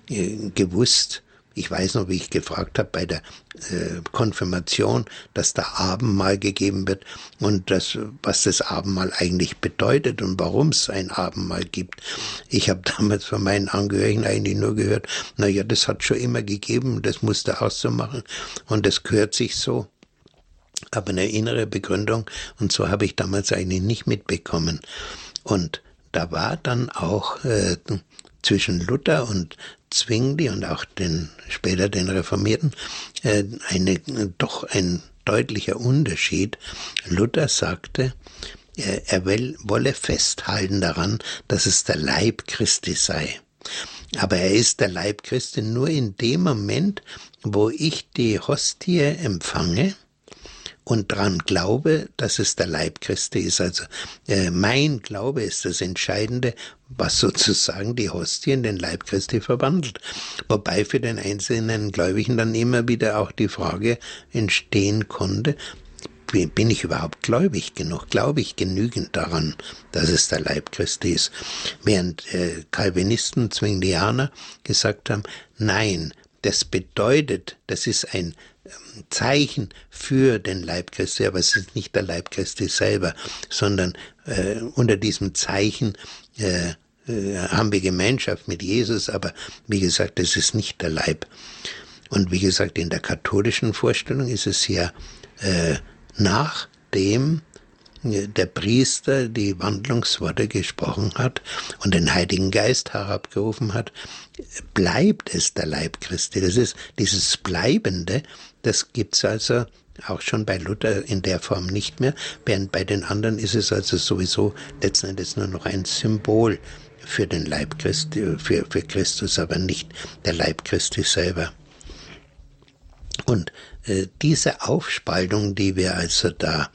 äh, gewusst, ich weiß noch, wie ich gefragt habe bei der äh, Konfirmation, dass da Abendmahl gegeben wird und das, was das Abendmahl eigentlich bedeutet und warum es ein Abendmahl gibt. Ich habe damals von meinen Angehörigen eigentlich nur gehört, na ja, das hat schon immer gegeben, das musste auch so machen und das gehört sich so aber eine innere Begründung und so habe ich damals eigentlich nicht mitbekommen. Und da war dann auch äh, zwischen Luther und Zwingli und auch den später den Reformierten äh, eine doch ein deutlicher Unterschied. Luther sagte, äh, er will, wolle festhalten daran, dass es der Leib Christi sei. Aber er ist der Leib Christi nur in dem Moment, wo ich die Hostie empfange und dran glaube, dass es der Leib Christi ist. Also äh, mein Glaube ist das Entscheidende, was sozusagen die Hostie in den Leib Christi verwandelt. Wobei für den einzelnen Gläubigen dann immer wieder auch die Frage entstehen konnte, bin ich überhaupt gläubig genug? Glaube ich genügend daran, dass es der Leib Christi ist? Während äh, Calvinisten, Zwinglianer gesagt haben, nein, das bedeutet, das ist ein Zeichen für den Leib Christi, aber es ist nicht der Leib Christi selber, sondern äh, unter diesem Zeichen äh, äh, haben wir Gemeinschaft mit Jesus, aber wie gesagt, es ist nicht der Leib. Und wie gesagt, in der katholischen Vorstellung ist es ja äh, nachdem der Priester die Wandlungsworte gesprochen hat und den Heiligen Geist herabgerufen hat, bleibt es der Leib Christi. Das ist dieses Bleibende, das gibt's also auch schon bei Luther in der Form nicht mehr, während bei den anderen ist es also sowieso letzten Endes nur noch ein Symbol für den Leib Christi, für, für Christus, aber nicht der Leib Christi selber. Und äh, diese Aufspaltung, die wir also da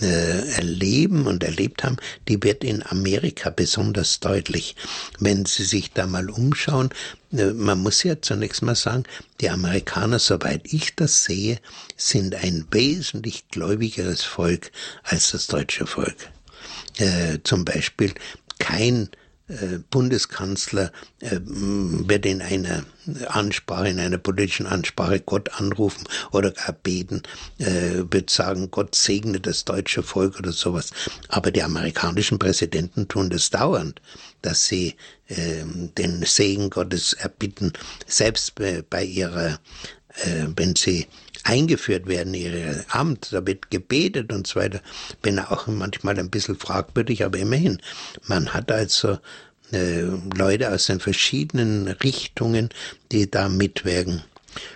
äh, erleben und erlebt haben, die wird in Amerika besonders deutlich. Wenn Sie sich da mal umschauen, äh, man muss ja zunächst mal sagen, die Amerikaner, soweit ich das sehe, sind ein wesentlich gläubigeres Volk als das deutsche Volk. Äh, zum Beispiel kein Bundeskanzler äh, wird in einer Ansprache, in einer politischen Ansprache Gott anrufen oder gar beten, äh, wird sagen, Gott segne das deutsche Volk oder sowas. Aber die amerikanischen Präsidenten tun das dauernd, dass sie den Segen Gottes erbitten, selbst bei ihrer äh, wenn sie eingeführt werden, ihre Amt, da wird gebetet und so weiter, bin auch manchmal ein bisschen fragwürdig, aber immerhin, man hat also äh, Leute aus den verschiedenen Richtungen, die da mitwirken.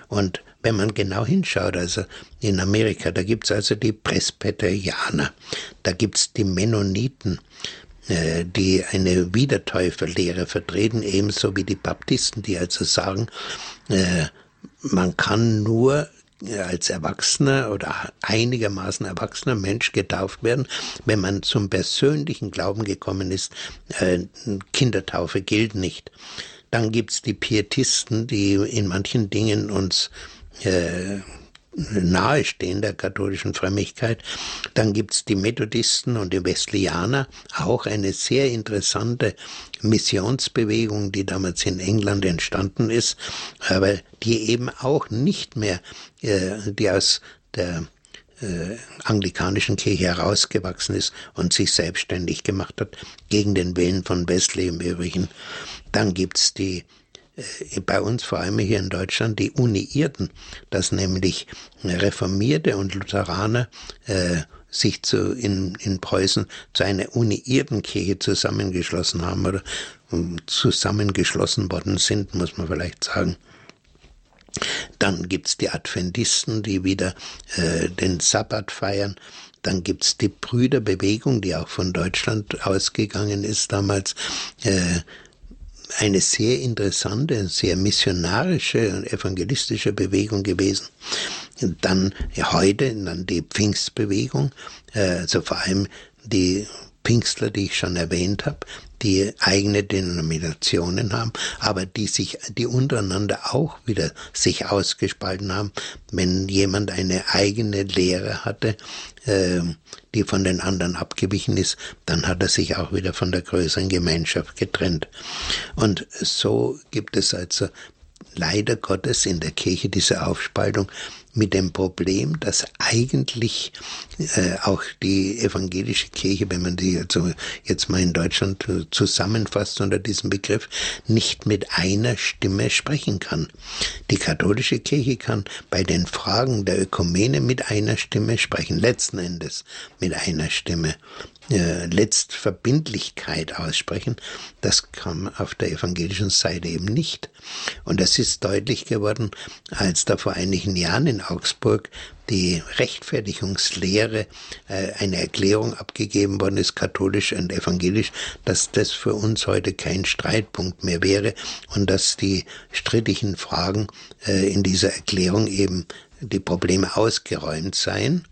Und wenn man genau hinschaut, also in Amerika, da gibt's also die Presbyterianer, da gibt's die Mennoniten, äh, die eine Wiedertäuferlehre vertreten, ebenso wie die Baptisten, die also sagen, äh, man kann nur als erwachsener oder einigermaßen erwachsener Mensch getauft werden, wenn man zum persönlichen Glauben gekommen ist. Äh, Kindertaufe gilt nicht. Dann gibt's die Pietisten, die in manchen Dingen uns äh, nahestehen der katholischen Frömmigkeit. Dann gibt's die Methodisten und die Wesleyaner, auch eine sehr interessante Missionsbewegung, die damals in England entstanden ist, aber die eben auch nicht mehr, äh, die aus der äh, anglikanischen Kirche herausgewachsen ist und sich selbstständig gemacht hat, gegen den Willen von Wesley im Übrigen. Dann gibt's die bei uns vor allem hier in Deutschland die Uniierten, dass nämlich Reformierte und Lutheraner äh, sich zu, in, in Preußen zu einer uniierten Kirche zusammengeschlossen haben oder um, zusammengeschlossen worden sind, muss man vielleicht sagen. Dann gibt's die Adventisten, die wieder äh, den Sabbat feiern. Dann gibt's die Brüderbewegung, die auch von Deutschland ausgegangen ist damals. Äh, eine sehr interessante, sehr missionarische und evangelistische Bewegung gewesen. Und dann ja, heute dann die Pfingstbewegung, äh, also vor allem die Pfingstler, die ich schon erwähnt habe, die eigene Denominationen haben, aber die sich, die untereinander auch wieder sich ausgespalten haben. Wenn jemand eine eigene Lehre hatte, äh, die von den anderen abgewichen ist, dann hat er sich auch wieder von der größeren Gemeinschaft getrennt. Und so gibt es also leider Gottes in der Kirche diese Aufspaltung mit dem Problem, dass eigentlich äh, auch die evangelische Kirche, wenn man die also jetzt mal in Deutschland zusammenfasst unter diesem Begriff, nicht mit einer Stimme sprechen kann. Die katholische Kirche kann bei den Fragen der Ökumene mit einer Stimme sprechen, letzten Endes mit einer Stimme äh, Letztverbindlichkeit aussprechen, das kam auf der evangelischen Seite eben nicht. Und das ist deutlich geworden, als da vor einigen Jahren in Augsburg die Rechtfertigungslehre äh, eine Erklärung abgegeben worden ist, katholisch und evangelisch, dass das für uns heute kein Streitpunkt mehr wäre und dass die strittigen Fragen äh, in dieser Erklärung eben die Probleme ausgeräumt seien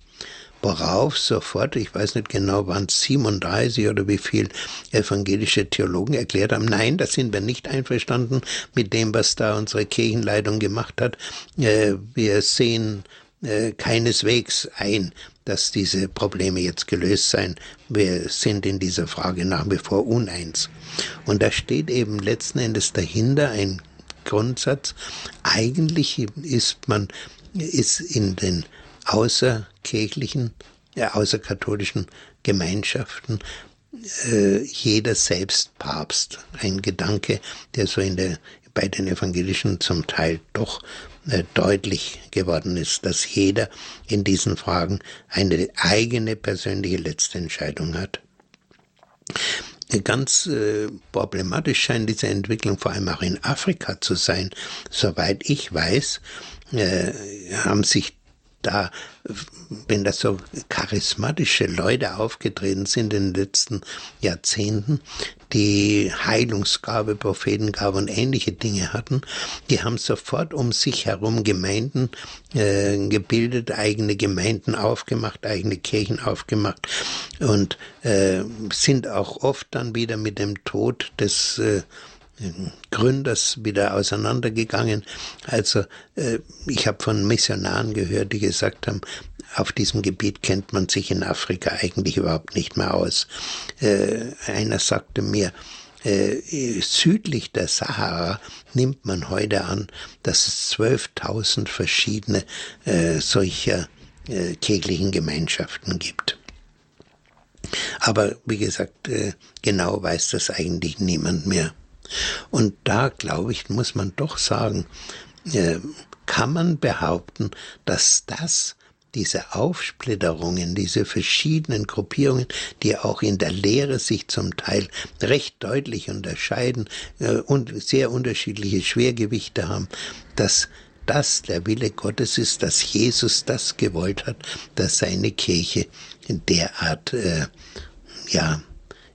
worauf sofort, ich weiß nicht genau, waren es 37 oder wie viel evangelische Theologen erklärt haben, nein, da sind wir nicht einverstanden mit dem, was da unsere Kirchenleitung gemacht hat. Äh, wir sehen äh, keineswegs ein, dass diese Probleme jetzt gelöst seien. Wir sind in dieser Frage nach wie vor uneins. Und da steht eben letzten Endes dahinter ein Grundsatz. Eigentlich ist man, ist in den außerkirchlichen, äh, außerkatholischen Gemeinschaften äh, jeder selbst Papst. Ein Gedanke, der so in der, bei den Evangelischen zum Teil doch äh, deutlich geworden ist, dass jeder in diesen Fragen eine eigene persönliche letzte Entscheidung hat. Ganz äh, problematisch scheint diese Entwicklung vor allem auch in Afrika zu sein. Soweit ich weiß, äh, haben sich da, wenn da so charismatische Leute aufgetreten sind in den letzten Jahrzehnten, die Heilungsgabe, Prophetengabe und ähnliche Dinge hatten, die haben sofort um sich herum Gemeinden äh, gebildet, eigene Gemeinden aufgemacht, eigene Kirchen aufgemacht und äh, sind auch oft dann wieder mit dem Tod des äh, Gründers wieder auseinandergegangen. Also äh, ich habe von Missionaren gehört, die gesagt haben, auf diesem Gebiet kennt man sich in Afrika eigentlich überhaupt nicht mehr aus. Äh, einer sagte mir, äh, südlich der Sahara nimmt man heute an, dass es 12.000 verschiedene solcher kirchlichen Gemeinschaften gibt. Aber wie gesagt, genau weiß das eigentlich niemand mehr. Und da, glaube ich, muss man doch sagen, äh, kann man behaupten, dass das diese Aufsplitterungen, diese verschiedenen Gruppierungen, die auch in der Lehre sich zum Teil recht deutlich unterscheiden äh, und sehr unterschiedliche Schwergewichte haben, dass das der Wille Gottes ist, dass Jesus das gewollt hat, dass seine Kirche in derart äh, ja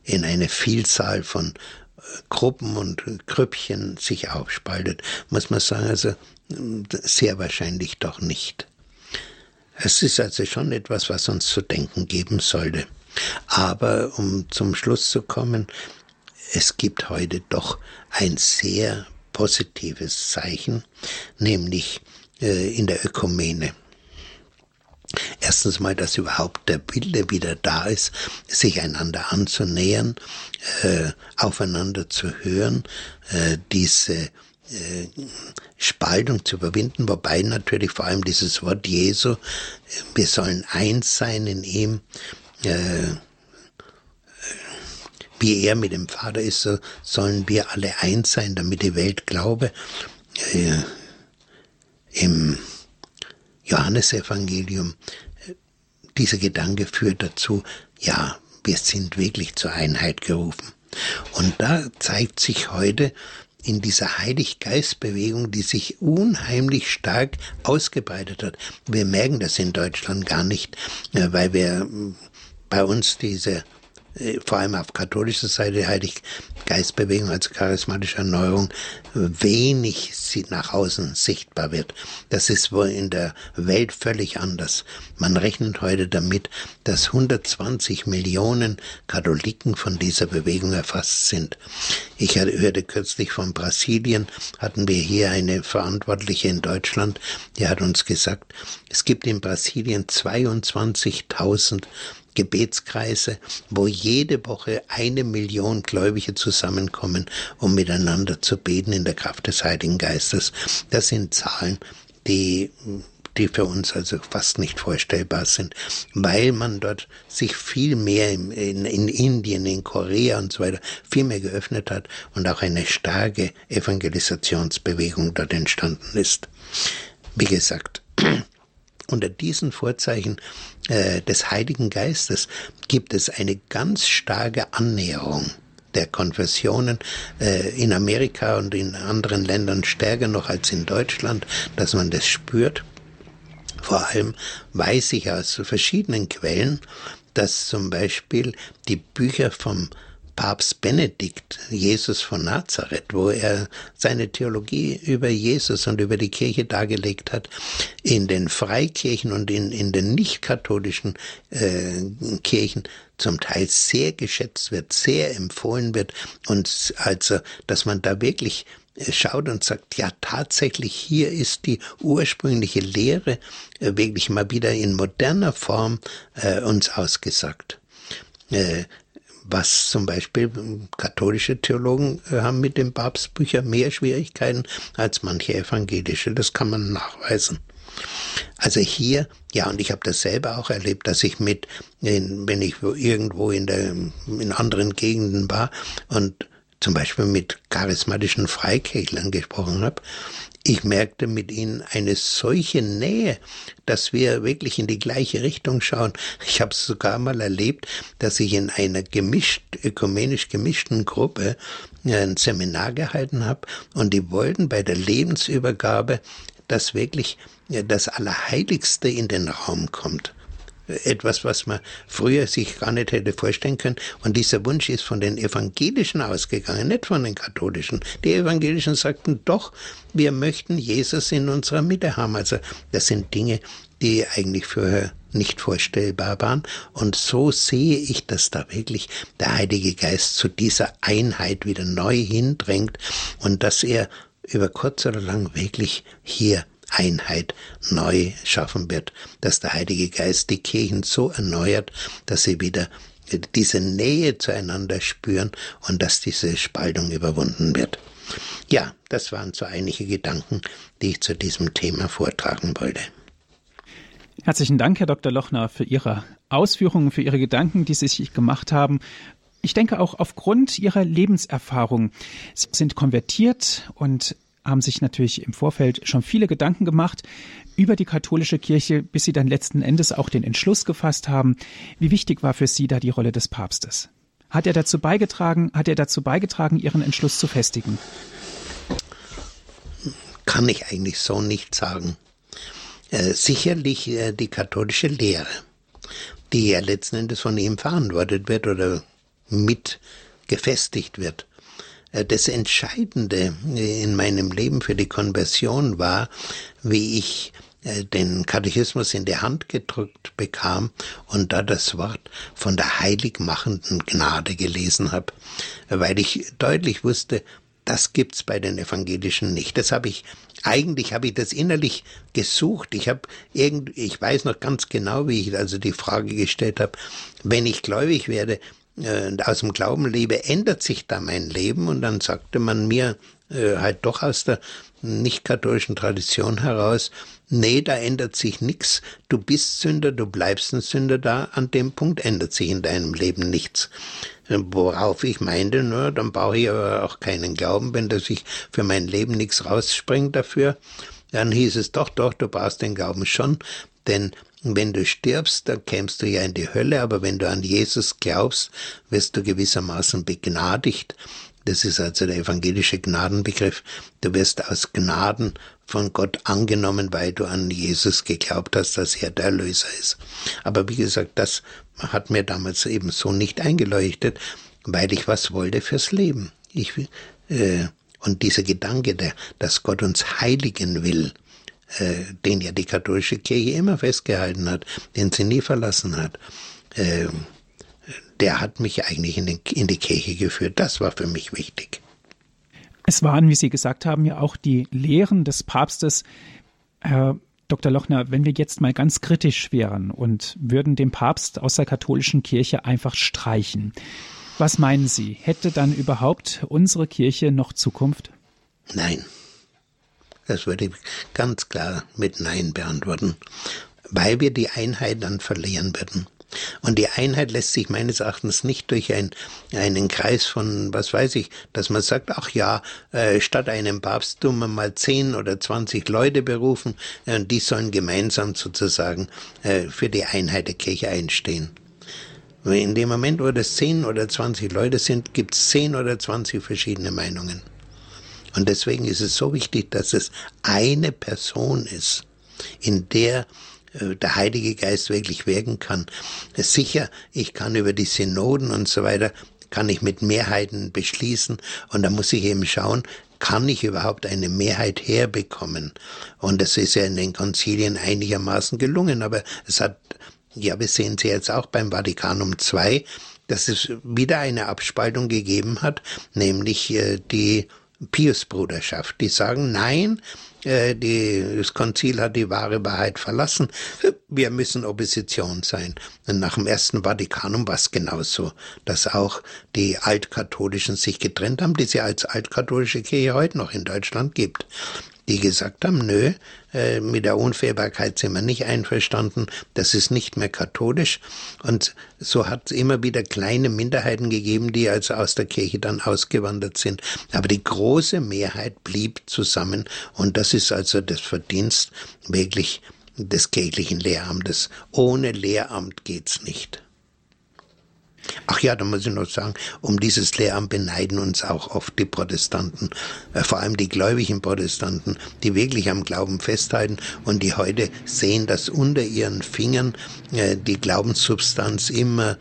in eine Vielzahl von Gruppen und Grüppchen sich aufspaltet, muss man sagen, also sehr wahrscheinlich doch nicht. Es ist also schon etwas, was uns zu denken geben sollte. Aber um zum Schluss zu kommen, es gibt heute doch ein sehr positives Zeichen, nämlich äh, in der Ökumene. Erstens mal, dass überhaupt der Wille wieder da ist, sich einander anzunähern, äh, aufeinander zu hören, äh, diese äh, Spaltung zu überwinden, wobei natürlich vor allem dieses Wort Jesu, wir sollen eins sein in ihm, äh, wie er mit dem Vater ist, so sollen wir alle eins sein, damit die Welt glaube. Äh, Im Johannesevangelium, dieser Gedanke führt dazu, ja, wir sind wirklich zur Einheit gerufen. Und da zeigt sich heute in dieser Heiliggeistbewegung, die sich unheimlich stark ausgebreitet hat. Wir merken das in Deutschland gar nicht, äh, weil wir äh, bei uns diese vor allem auf katholischer Seite Heiliggeistbewegung als charismatische Erneuerung wenig nach außen sichtbar wird. Das ist wohl in der Welt völlig anders. Man rechnet heute damit, dass 120 Millionen Katholiken von dieser Bewegung erfasst sind. Ich hörte kürzlich von Brasilien, hatten wir hier eine Verantwortliche in Deutschland, die hat uns gesagt, es gibt in Brasilien 22.000 Gebetskreise, wo jede Woche eine Million Gläubige zusammenkommen, um miteinander zu beten in der Kraft des Heiligen Geistes. Das sind Zahlen, die die für uns also fast nicht vorstellbar sind, weil man dort sich viel mehr in, in, in, Indien, in Korea und so weiter viel mehr geöffnet hat und auch eine starke Evangelisationsbewegung dort entstanden ist. Wie gesagt, unter diesen Vorzeichen äh, des Heiligen Geistes gibt es eine ganz starke Annäherung der Konfessionen äh, in Amerika und in anderen Ländern stärker noch als in Deutschland, dass man das spürt. Vor allem weiß ich aus verschiedenen Quellen, dass zum Beispiel die Bücher vom Papst Benedikt, Jesus von Nazareth, wo er seine Theologie über Jesus und über die Kirche dargelegt hat, in den Freikirchen und in, in den nicht-katholischen äh, Kirchen zum Teil sehr geschätzt wird, sehr empfohlen wird und also, dass man da wirklich äh, schaut und sagt, ja tatsächlich, hier ist die ursprüngliche Lehre äh, wirklich mal wieder in moderner Form äh, uns ausgesagt. Äh, was zum Beispiel katholische Theologen äh, haben mit den Papstbüchern mehr Schwierigkeiten als manche evangelische. Das kann man nachweisen. Also hier, ja, und ich habe das selber auch erlebt, dass ich mit, wenn ich irgendwo in der, in anderen Gegenden war und zum Beispiel mit charismatischen Freikirchlern gesprochen habe, ich merkte mit ihnen eine solche Nähe, dass wir wirklich in die gleiche Richtung schauen. Ich habe es sogar mal erlebt, dass ich in einer gemischt, ökumenisch gemischten Gruppe ein Seminar gehalten habe und die wollten bei der Lebensübergabe, dass wirklich das Allerheiligste in den Raum kommt etwas, was man früher sich gar nicht hätte vorstellen können. Und dieser Wunsch ist von den Evangelischen ausgegangen, nicht von den Katholischen. Die Evangelischen sagten doch, wir möchten Jesus in unserer Mitte haben. Also das sind Dinge, die eigentlich vorher nicht vorstellbar waren. Und so sehe ich, dass da wirklich der Heilige Geist zu dieser Einheit wieder neu hindrängt und dass er über kurz oder lang wirklich hier Einheit neu schaffen wird, dass der Heilige Geist die Kirchen so erneuert, dass sie wieder diese Nähe zueinander spüren und dass diese Spaltung überwunden wird. Ja, das waren so einige Gedanken, die ich zu diesem Thema vortragen wollte. Herzlichen Dank, Herr Dr. Lochner, für Ihre Ausführungen, für Ihre Gedanken, die Sie sich gemacht haben. Ich denke auch aufgrund Ihrer Lebenserfahrung. Sie sind konvertiert und haben sich natürlich im Vorfeld schon viele Gedanken gemacht über die katholische Kirche, bis Sie dann letzten Endes auch den Entschluss gefasst haben. Wie wichtig war für Sie da die Rolle des Papstes? Hat er dazu beigetragen, hat er dazu beigetragen, Ihren Entschluss zu festigen? Kann ich eigentlich so nicht sagen. Äh, sicherlich äh, die katholische Lehre, die ja letzten Endes von ihm verantwortet wird oder mit gefestigt wird. Äh, das Entscheidende in meinem Leben für die Konversion war, wie ich äh, den Katechismus in die Hand gedrückt bekam und da das Wort von der heiligmachenden Gnade gelesen habe, weil ich deutlich wusste, das gibt's bei den Evangelischen nicht. Das habe ich eigentlich habe ich das innerlich gesucht. Ich habe irgend ich weiß noch ganz genau, wie ich also die Frage gestellt habe, wenn ich gläubig werde, äh, aus dem Glauben lebe, ändert sich da mein Leben? Und dann sagte man mir äh, halt doch aus der nicht-katholischen Tradition heraus, nee, da ändert sich nichts. Du bist Sünder, du bleibst ein Sünder da. An dem Punkt ändert sich in deinem Leben nichts. Äh, worauf ich meinte, nur, dann brauche ich aber auch keinen Glauben, wenn da sich für mein Leben nichts rausspringt dafür. Dann hieß es doch, doch, du brauchst den Glauben schon, denn wenn du stirbst, dann kämst du ja in die Hölle, aber wenn du an Jesus glaubst, wirst du gewissermaßen begnadigt. Das ist also der evangelische Gnadenbegriff. Du wirst aus Gnaden von Gott angenommen, weil du an Jesus geglaubt hast, dass er der Erlöser ist. Aber wie gesagt, das hat mir damals eben so nicht eingeleuchtet, weil ich was wollte fürs Leben. Ich, äh, und dieser Gedanke, der, dass Gott uns heiligen will, äh, den ja die katholische Kirche immer festgehalten hat, den sie nie verlassen hat, äh, der hat mich eigentlich in, den, in die Kirche geführt. Das war für mich wichtig. Es waren, wie Sie gesagt haben, ja auch die Lehren des Papstes. Herr Dr. Lochner, wenn wir jetzt mal ganz kritisch wären und würden den Papst aus der katholischen Kirche einfach streichen, was meinen Sie? Hätte dann überhaupt unsere Kirche noch Zukunft? Nein. Das würde ich ganz klar mit Nein beantworten, weil wir die Einheit dann verlieren würden. Und die Einheit lässt sich meines Erachtens nicht durch ein, einen Kreis von, was weiß ich, dass man sagt, ach ja, äh, statt einem Papst tun wir mal zehn oder zwanzig Leute berufen äh, und die sollen gemeinsam sozusagen äh, für die Einheit der Kirche einstehen. In dem Moment, wo das zehn oder zwanzig Leute sind, gibt es zehn oder zwanzig verschiedene Meinungen. Und deswegen ist es so wichtig, dass es eine Person ist, in der äh, der Heilige Geist wirklich wirken kann. Sicher, ich kann über die Synoden und so weiter, kann ich mit Mehrheiten beschließen und da muss ich eben schauen, kann ich überhaupt eine Mehrheit herbekommen? Und das ist ja in den Konzilien einigermaßen gelungen, aber es hat, ja, wir sehen es jetzt auch beim Vatikanum II, dass es wieder eine Abspaltung gegeben hat, nämlich äh, die Piusbruderschaft. Die sagen, nein, äh, die, das Konzil hat die wahre Wahrheit verlassen. Wir müssen Opposition sein. Und nach dem ersten Vatikanum war es genauso, dass auch die Altkatholischen sich getrennt haben, die es ja als altkatholische Kirche heute noch in Deutschland gibt die gesagt haben, nö, äh, mit der Unfehlbarkeit sind wir nicht einverstanden, das ist nicht mehr katholisch. Und so hat es immer wieder kleine Minderheiten gegeben, die also aus der Kirche dann ausgewandert sind. Aber die große Mehrheit blieb zusammen und das ist also das Verdienst wirklich des kirchlichen Lehramtes. Ohne Lehramt geht's nicht. Ach ja, da muss ich noch sagen, um dieses Lehramt beneiden uns auch oft die Protestanten, äh, vor allem die gläubigen Protestanten, die wirklich am Glauben festhalten und die heute sehen, dass unter ihren Fingern äh, die Glaubenssubstanz immer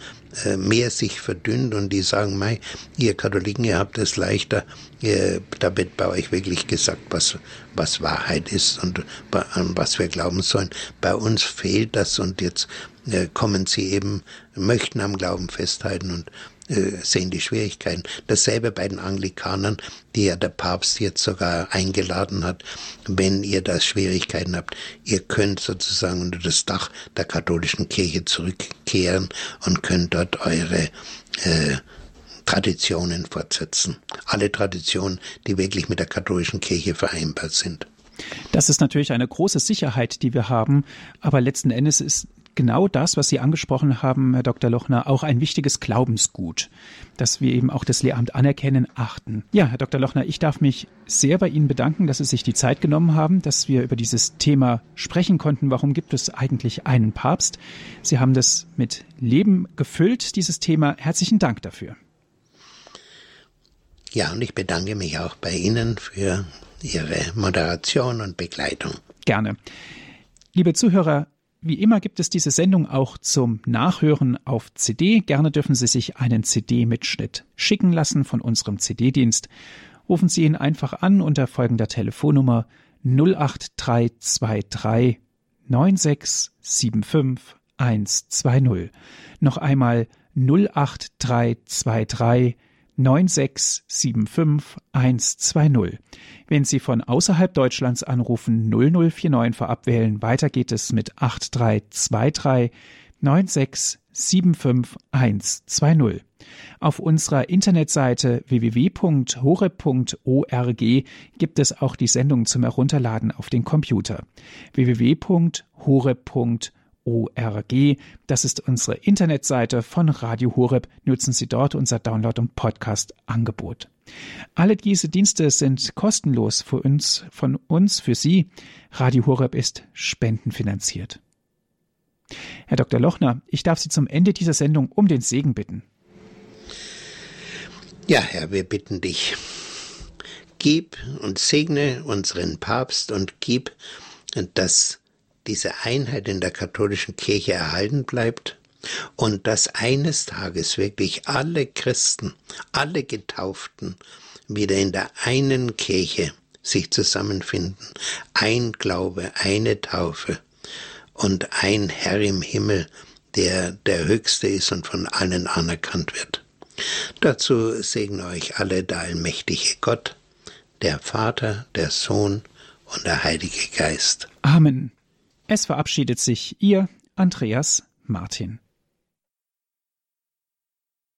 mehr sich verdünnt und die sagen, mei, ihr Katholiken, ihr habt es leichter, da wird bei euch wirklich gesagt, was, was Wahrheit ist und an was wir glauben sollen. Bei uns fehlt das und jetzt äh, kommen sie eben, möchten am Glauben festhalten und äh, sehen die Schwierigkeiten. Dasselbe bei den Anglikanern, die ja der Papst jetzt sogar eingeladen hat, wenn ihr da Schwierigkeiten habt, ihr könnt sozusagen unter das Dach der katholischen Kirche zurückkehren und könnt dort eure äh, Traditionen fortsetzen. Alle Traditionen, die wirklich mit der katholischen Kirche vereinbart sind. Das ist natürlich eine große Sicherheit, die wir haben, aber letzten Endes ist genau das, was Sie angesprochen haben, Herr Dr. Lochner, auch ein wichtiges Glaubensgut, dass wir eben auch das Lehramt anerkennen, achten. Ja, Herr Dr. Lochner, ich darf mich sehr bei Ihnen bedanken, dass Sie sich die Zeit genommen haben, dass wir über dieses Thema sprechen konnten. Warum gibt es eigentlich einen Papst? Sie haben das mit Leben gefüllt, dieses Thema. Herzlichen Dank dafür. Ja, und ich bedanke mich auch bei Ihnen für Ihre Moderation und Begleitung. Gerne. Liebe Zuhörer, wie immer gibt es diese Sendung auch zum Nachhören auf CD. Gerne dürfen Sie sich einen CD-Mitschnitt schicken lassen von unserem CD-Dienst. Rufen Sie ihn einfach an unter folgender Telefonnummer 08323 9675 120. Noch einmal 08323 9675 120. Wenn Sie von außerhalb Deutschlands anrufen, 0049 vorab wählen. Weiter geht es mit 8323 9675 120. Auf unserer Internetseite www.hore.org gibt es auch die Sendung zum Herunterladen auf den Computer. www.hore.org org. Das ist unsere Internetseite von Radio Horeb. Nutzen Sie dort unser Download- und Podcast-Angebot. Alle diese Dienste sind kostenlos für uns, von uns, für Sie. Radio Horeb ist spendenfinanziert. Herr Dr. Lochner, ich darf Sie zum Ende dieser Sendung um den Segen bitten. Ja, Herr, wir bitten dich. Gib und segne unseren Papst und gib, dass diese Einheit in der katholischen Kirche erhalten bleibt und dass eines Tages wirklich alle Christen, alle Getauften wieder in der einen Kirche sich zusammenfinden. Ein Glaube, eine Taufe und ein Herr im Himmel, der der Höchste ist und von allen anerkannt wird. Dazu segne euch alle der allmächtige Gott, der Vater, der Sohn und der Heilige Geist. Amen. Es verabschiedet sich Ihr Andreas Martin.